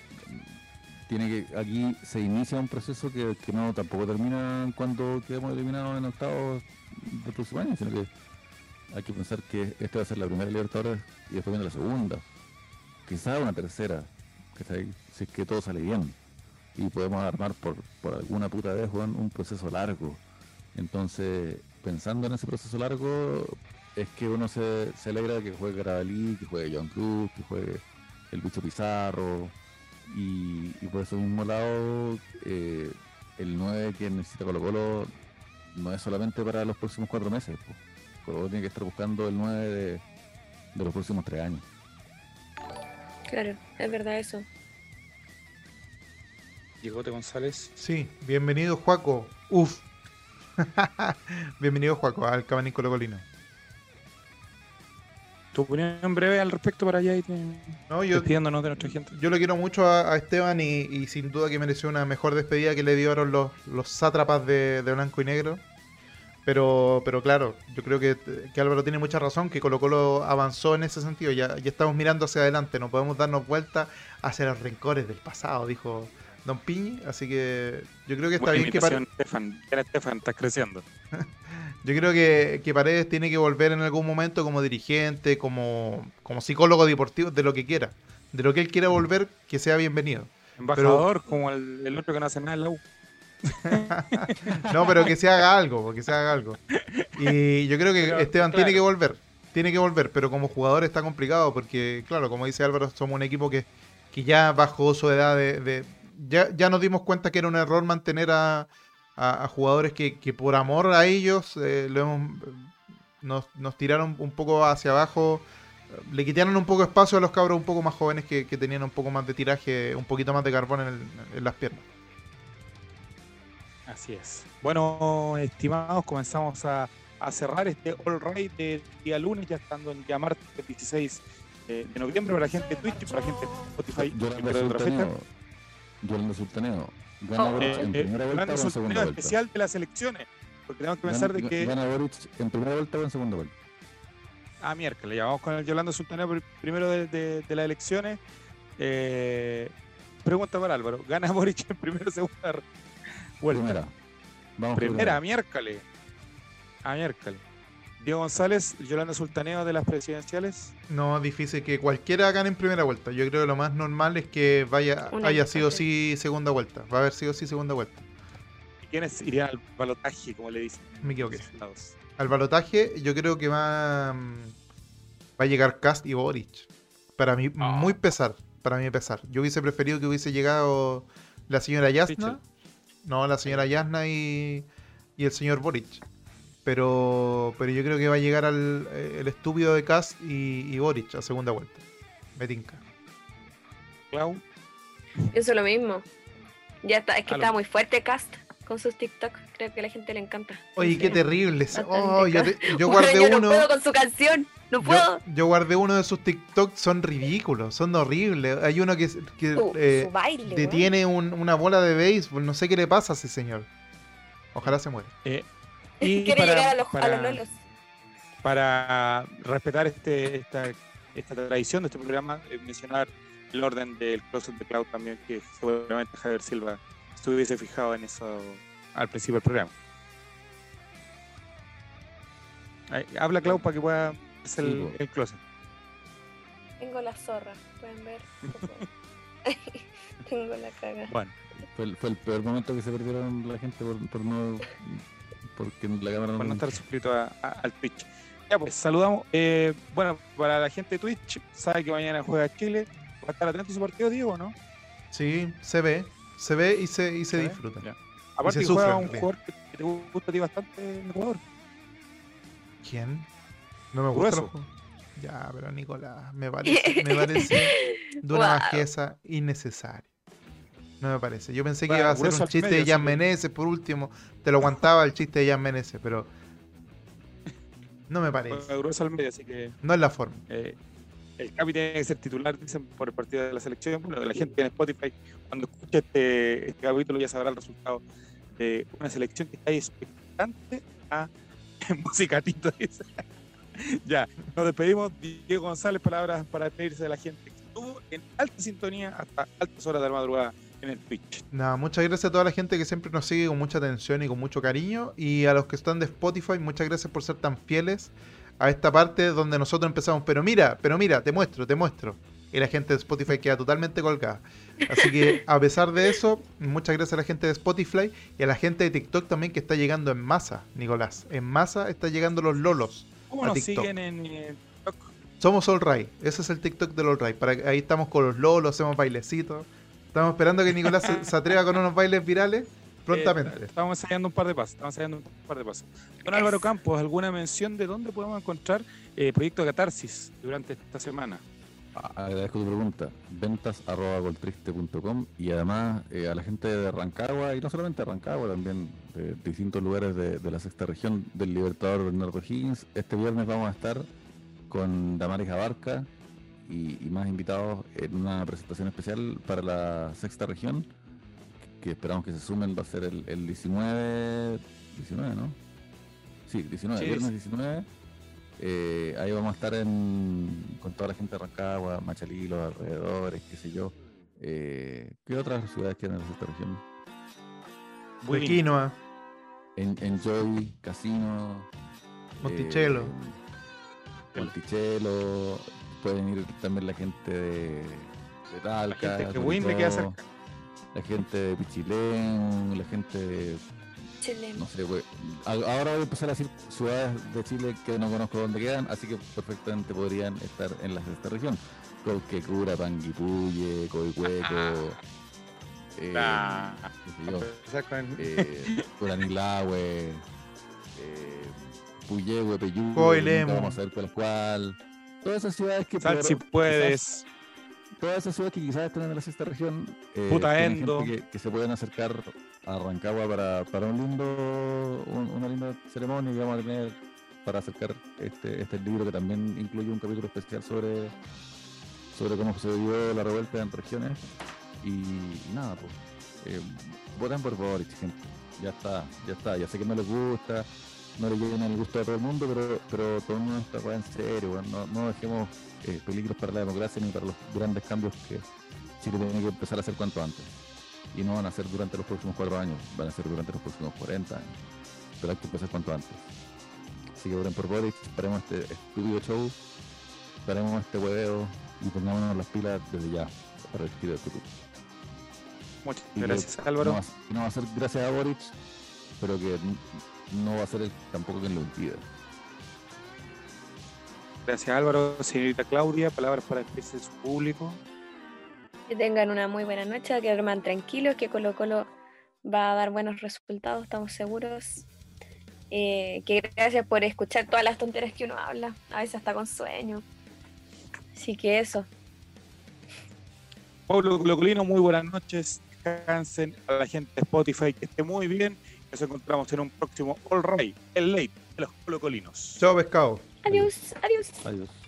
tiene que aquí se inicia un proceso que, que no tampoco termina cuando quedemos eliminados en octavos del próximo año, sino que hay que pensar que esta va a ser la primera Libertadores y después viene la segunda, quizás una tercera, que está ahí, si es que todo sale bien y podemos armar por, por alguna puta vez Juan, un proceso largo. Entonces, pensando en ese proceso largo, es que uno se, se alegra que juegue Gravalí, que juegue John Cruz, que juegue el bicho Pizarro, y, por ese mismo lado, eh, el 9 que necesita Colo Colo no es solamente para los próximos cuatro meses. Colo Colo tiene que estar buscando el 9 de, de los próximos tres años. claro, es verdad eso. Diegote González. Sí, bienvenido Juaco. Uf. [LAUGHS] Bienvenido Juaco al Cabanín Colocolino. Tu opinión breve al respecto para allá y te... No, yo, despidiéndonos de nuestra gente. yo lo quiero mucho a, a Esteban y, y sin duda que mereció una mejor despedida que le dieron los, los sátrapas de, de blanco y negro. Pero, pero claro, yo creo que, que Álvaro tiene mucha razón, que Colo Colo avanzó en ese sentido. Ya, ya estamos mirando hacia adelante, no podemos darnos vuelta hacia los rencores del pasado, dijo Don Piñi. Así que yo creo que está Buena bien que Pare- imitación, Estefan. Estefan, estás creciendo. [LAUGHS] yo creo que, que Paredes tiene que volver en algún momento como dirigente, como, como psicólogo deportivo, de lo que quiera. De lo que él quiera volver, que sea bienvenido. Embajador, como el, el otro que no hace nada en la U. [LAUGHS] No, pero que se haga algo, que se haga algo. Y yo creo que Pero, Esteban claro. tiene que volver, tiene que volver, pero como jugador está complicado porque, claro, como dice Álvaro, somos un equipo que, que ya bajó su edad de... de- ya, ya nos dimos cuenta que era un error mantener a, a- a jugadores que, que por amor a ellos eh, lo hemos- nos, nos tiraron un poco hacia abajo, le quitaron un poco espacio a los cabros un poco más jóvenes que, que tenían un poco más de tiraje, un poquito más de carbón en, el- en las piernas. Así es. Bueno, estimados, comenzamos a, a cerrar este All Right de día lunes, ya estando en día martes 16 eh, de noviembre para la gente de Twitch, para la gente de Spotify Yolanda. Sultaneo. Yolanda Sultaneo. Gana Oh. Boric Eh, en eh, primera vuelta o de en segunda vuelta. especial de las elecciones, porque tenemos que pensar de Gana- que Gana Boric en primera vuelta o en segunda vuelta. Ah, miércoles, ya vamos con el Yolanda Sultaneo pr- primero de, de- de las elecciones. Eh, pregunta para Álvaro: ¿gana Boric en primera o segunda vuelta? Primera. Vamos Primera, a miércoles. A miércoles. Diego González, Yolanda Sultaneo de las presidenciales. No, difícil que cualquiera gane en primera vuelta. Yo creo que lo más normal es que vaya Una haya sido sí segunda vuelta. Va a haber sido sí segunda vuelta. ¿Y quiénes irían al balotaje, como le dicen? Me equivoqué. Al balotaje yo creo que va mm, va a llegar Cast y Boric. Para mí Ah. muy pesar, para mí pesar. Yo hubiese preferido que hubiese llegado la señora Yasna. No, la señora Yasna y, y el señor Boric. Pero pero yo creo que va a llegar al eh, el estúpido de Cast y, y Boric a segunda vuelta. Me tinca. Clau. Pienso lo mismo. Ya está, es que está muy fuerte Cast con sus TikTok. Creo que a la gente le encanta. Oye, qué Entonces, terrible. bastante Oh, yo, te- yo [LAUGHS] Bueno, guardé yo no uno. puedo con su canción. No puedo. Yo, yo guardé uno de sus TikToks, son ridículos, son horribles. Hay uno que, que Su, eh, baile. detiene un- una bola de béisbol, no sé qué le pasa a ese señor. Ojalá se muera. [LAUGHS] Y Quiere para, llegar a los, a para- los lolos. para respetar este, esta, esta tradición de este programa, eh, mencionar el orden del Closet de Cloud también, que seguramente Javier Silva se hubiese fijado en eso al principio del programa. Ahí, habla Cloud para que pueda el, el closet. Tengo la zorra. Pueden ver. [LAUGHS] Tengo la caga. Bueno, Fue el, fue el peor momento que se perdieron la gente por, por no. Porque la cámara no. por no estar suscrito a- a- al Twitch. Ya pues, saludamos. Eh, bueno, para la gente de Twitch, sabe que mañana juega Chile. ¿Va a estar atento a su partido, Diego, no? Sí, se ve, se ve y se, y se disfruta. Ya. Aparte, se juega sufre, un jugador que, que te gusta a ti bastante en Ecuador. ¿Quién? No me gusta. Grueso. Ya, pero Nicolás, me parece, me parece de una [LAUGHS] Guau. bajeza innecesaria. No me parece. Yo pensé que Bueno, iba a ser un chiste medio, de Jan Meneses, por último. Te lo aguantaba el chiste de Jan Meneses, pero. No me parece. Juega grueso al medio, así que No es la forma. eh, el Capi tiene que ser titular, dicen, por el partido de la selección. Bueno, la gente en Spotify, cuando escuche este, este capítulo, ya sabrá el resultado de una selección que está ahí expectante a [LAUGHS] musicatito. [LAUGHS] ya, nos despedimos. Diego González, palabras para despedirse de la gente que estuvo en alta sintonía hasta altas horas de la madrugada en el Twitch. Nada, muchas gracias a toda la gente que siempre nos sigue con mucha atención y con mucho cariño. Y a los que están de Spotify, muchas gracias por ser tan fieles a esta parte donde nosotros empezamos. Pero mira, pero mira, te muestro, te muestro. Y la gente de Spotify queda totalmente colgada. Así que [LAUGHS] a pesar de eso, muchas gracias a la gente de Spotify y a la gente de TikTok también que está llegando en masa, Nicolás. En masa está llegando los lolos. ¿Cómo nos TikTok. siguen en eh, TikTok? Somos All Right. Ese es el TikTok del All Right. Para, ahí estamos con los lolos, hacemos bailecitos. Estamos esperando que Nicolás se, se atreva con unos bailes virales prontamente. Eh, estamos ensayando un par de pasos. Estamos ensayando un par de pasos. Don Álvaro Campos, ¿alguna mención de dónde podemos encontrar eh, Proyecto Catarsis durante esta semana? Agradezco tu pregunta. Ventas arroba goltriste.com y además eh, a la gente de Rancagua y no solamente de Rancagua, también de distintos lugares de, de la sexta región del Libertador Bernardo Higgins. Este viernes vamos a estar con Damaris Abarca y, y más invitados en una presentación especial para la sexta región, que esperamos que se sumen, va a ser el, el 19, 19, ¿no? Sí, 19, Sí, viernes 19. Eh, ahí vamos a estar en, con toda la gente de Rancagua, Machalí, los alrededores, qué sé yo. Eh, ¿Qué otras ciudades tienen en la sexta región? Buin. De quinoa. En, Enjoy, Casino. Monticello. eh, Monticello. Pueden ir también la gente de, de Talca. gente le queda Curicó, cerca. La gente de Pichilén, la gente de Chile. no sé, güey. Ahora voy a empezar a decir ciudades de Chile que no conozco dónde quedan, así que perfectamente podrían estar en la sexta región. Colquecura, Panguipulli, Coihueco, eh, Ah. qué sé yo, Exactamente. eh, Curanilahue, eh, Puyehue, Peyú, Coilemo. vamos a ver cuál es cuál. Todas esas ciudades que Sal si quizás- puedes. todas esas ciudades que quizás estén en la sexta región eh, Puta Endo. que, que se pueden acercar a Rancagua para, para un lindo un- una linda ceremonia que vamos a tener para acercar este, este libro que también incluye un capítulo especial sobre sobre cómo se vivió la revuelta en regiones. Y, nada pues eh, voten por Boric gente ya está ya está. Ya sé que no les gusta no le lleguen el gusto a todo el mundo pero pero tomemos esta cosa en serio no, no dejemos eh, peligros para la democracia ni para los grandes cambios que Chile tiene que empezar a hacer cuanto antes. Y no van a ser durante los próximos cuatro años, van a ser durante los próximos 40 años. Pero hay que empezar cuanto antes. Así que voten por Boric, paremos este estúpido show, paremos este hueveo y pongámonos las pilas desde ya para el retiro del futuro. Muchas Y que gracias, No Álvaro. va, que no va a ser gracias a Boric, pero que no va a ser el- tampoco quien lo impida. Gracias, Álvaro. Señorita Claudia, palabras para despedirse de su público. Que tengan una muy buena noche, que duerman tranquilos, que Colo Colo va a dar buenos resultados, estamos seguros. Eh, que gracias por escuchar todas las tonteras que uno habla, a veces hasta con sueño. Así que eso. Pablo Colocolino, muy buenas noches. Descansen a la gente de Spotify, que esté muy bien. Nos encontramos en un próximo All Right, el late de los Colocolinos. Chao, pescado. Adiós, adiós. Adiós.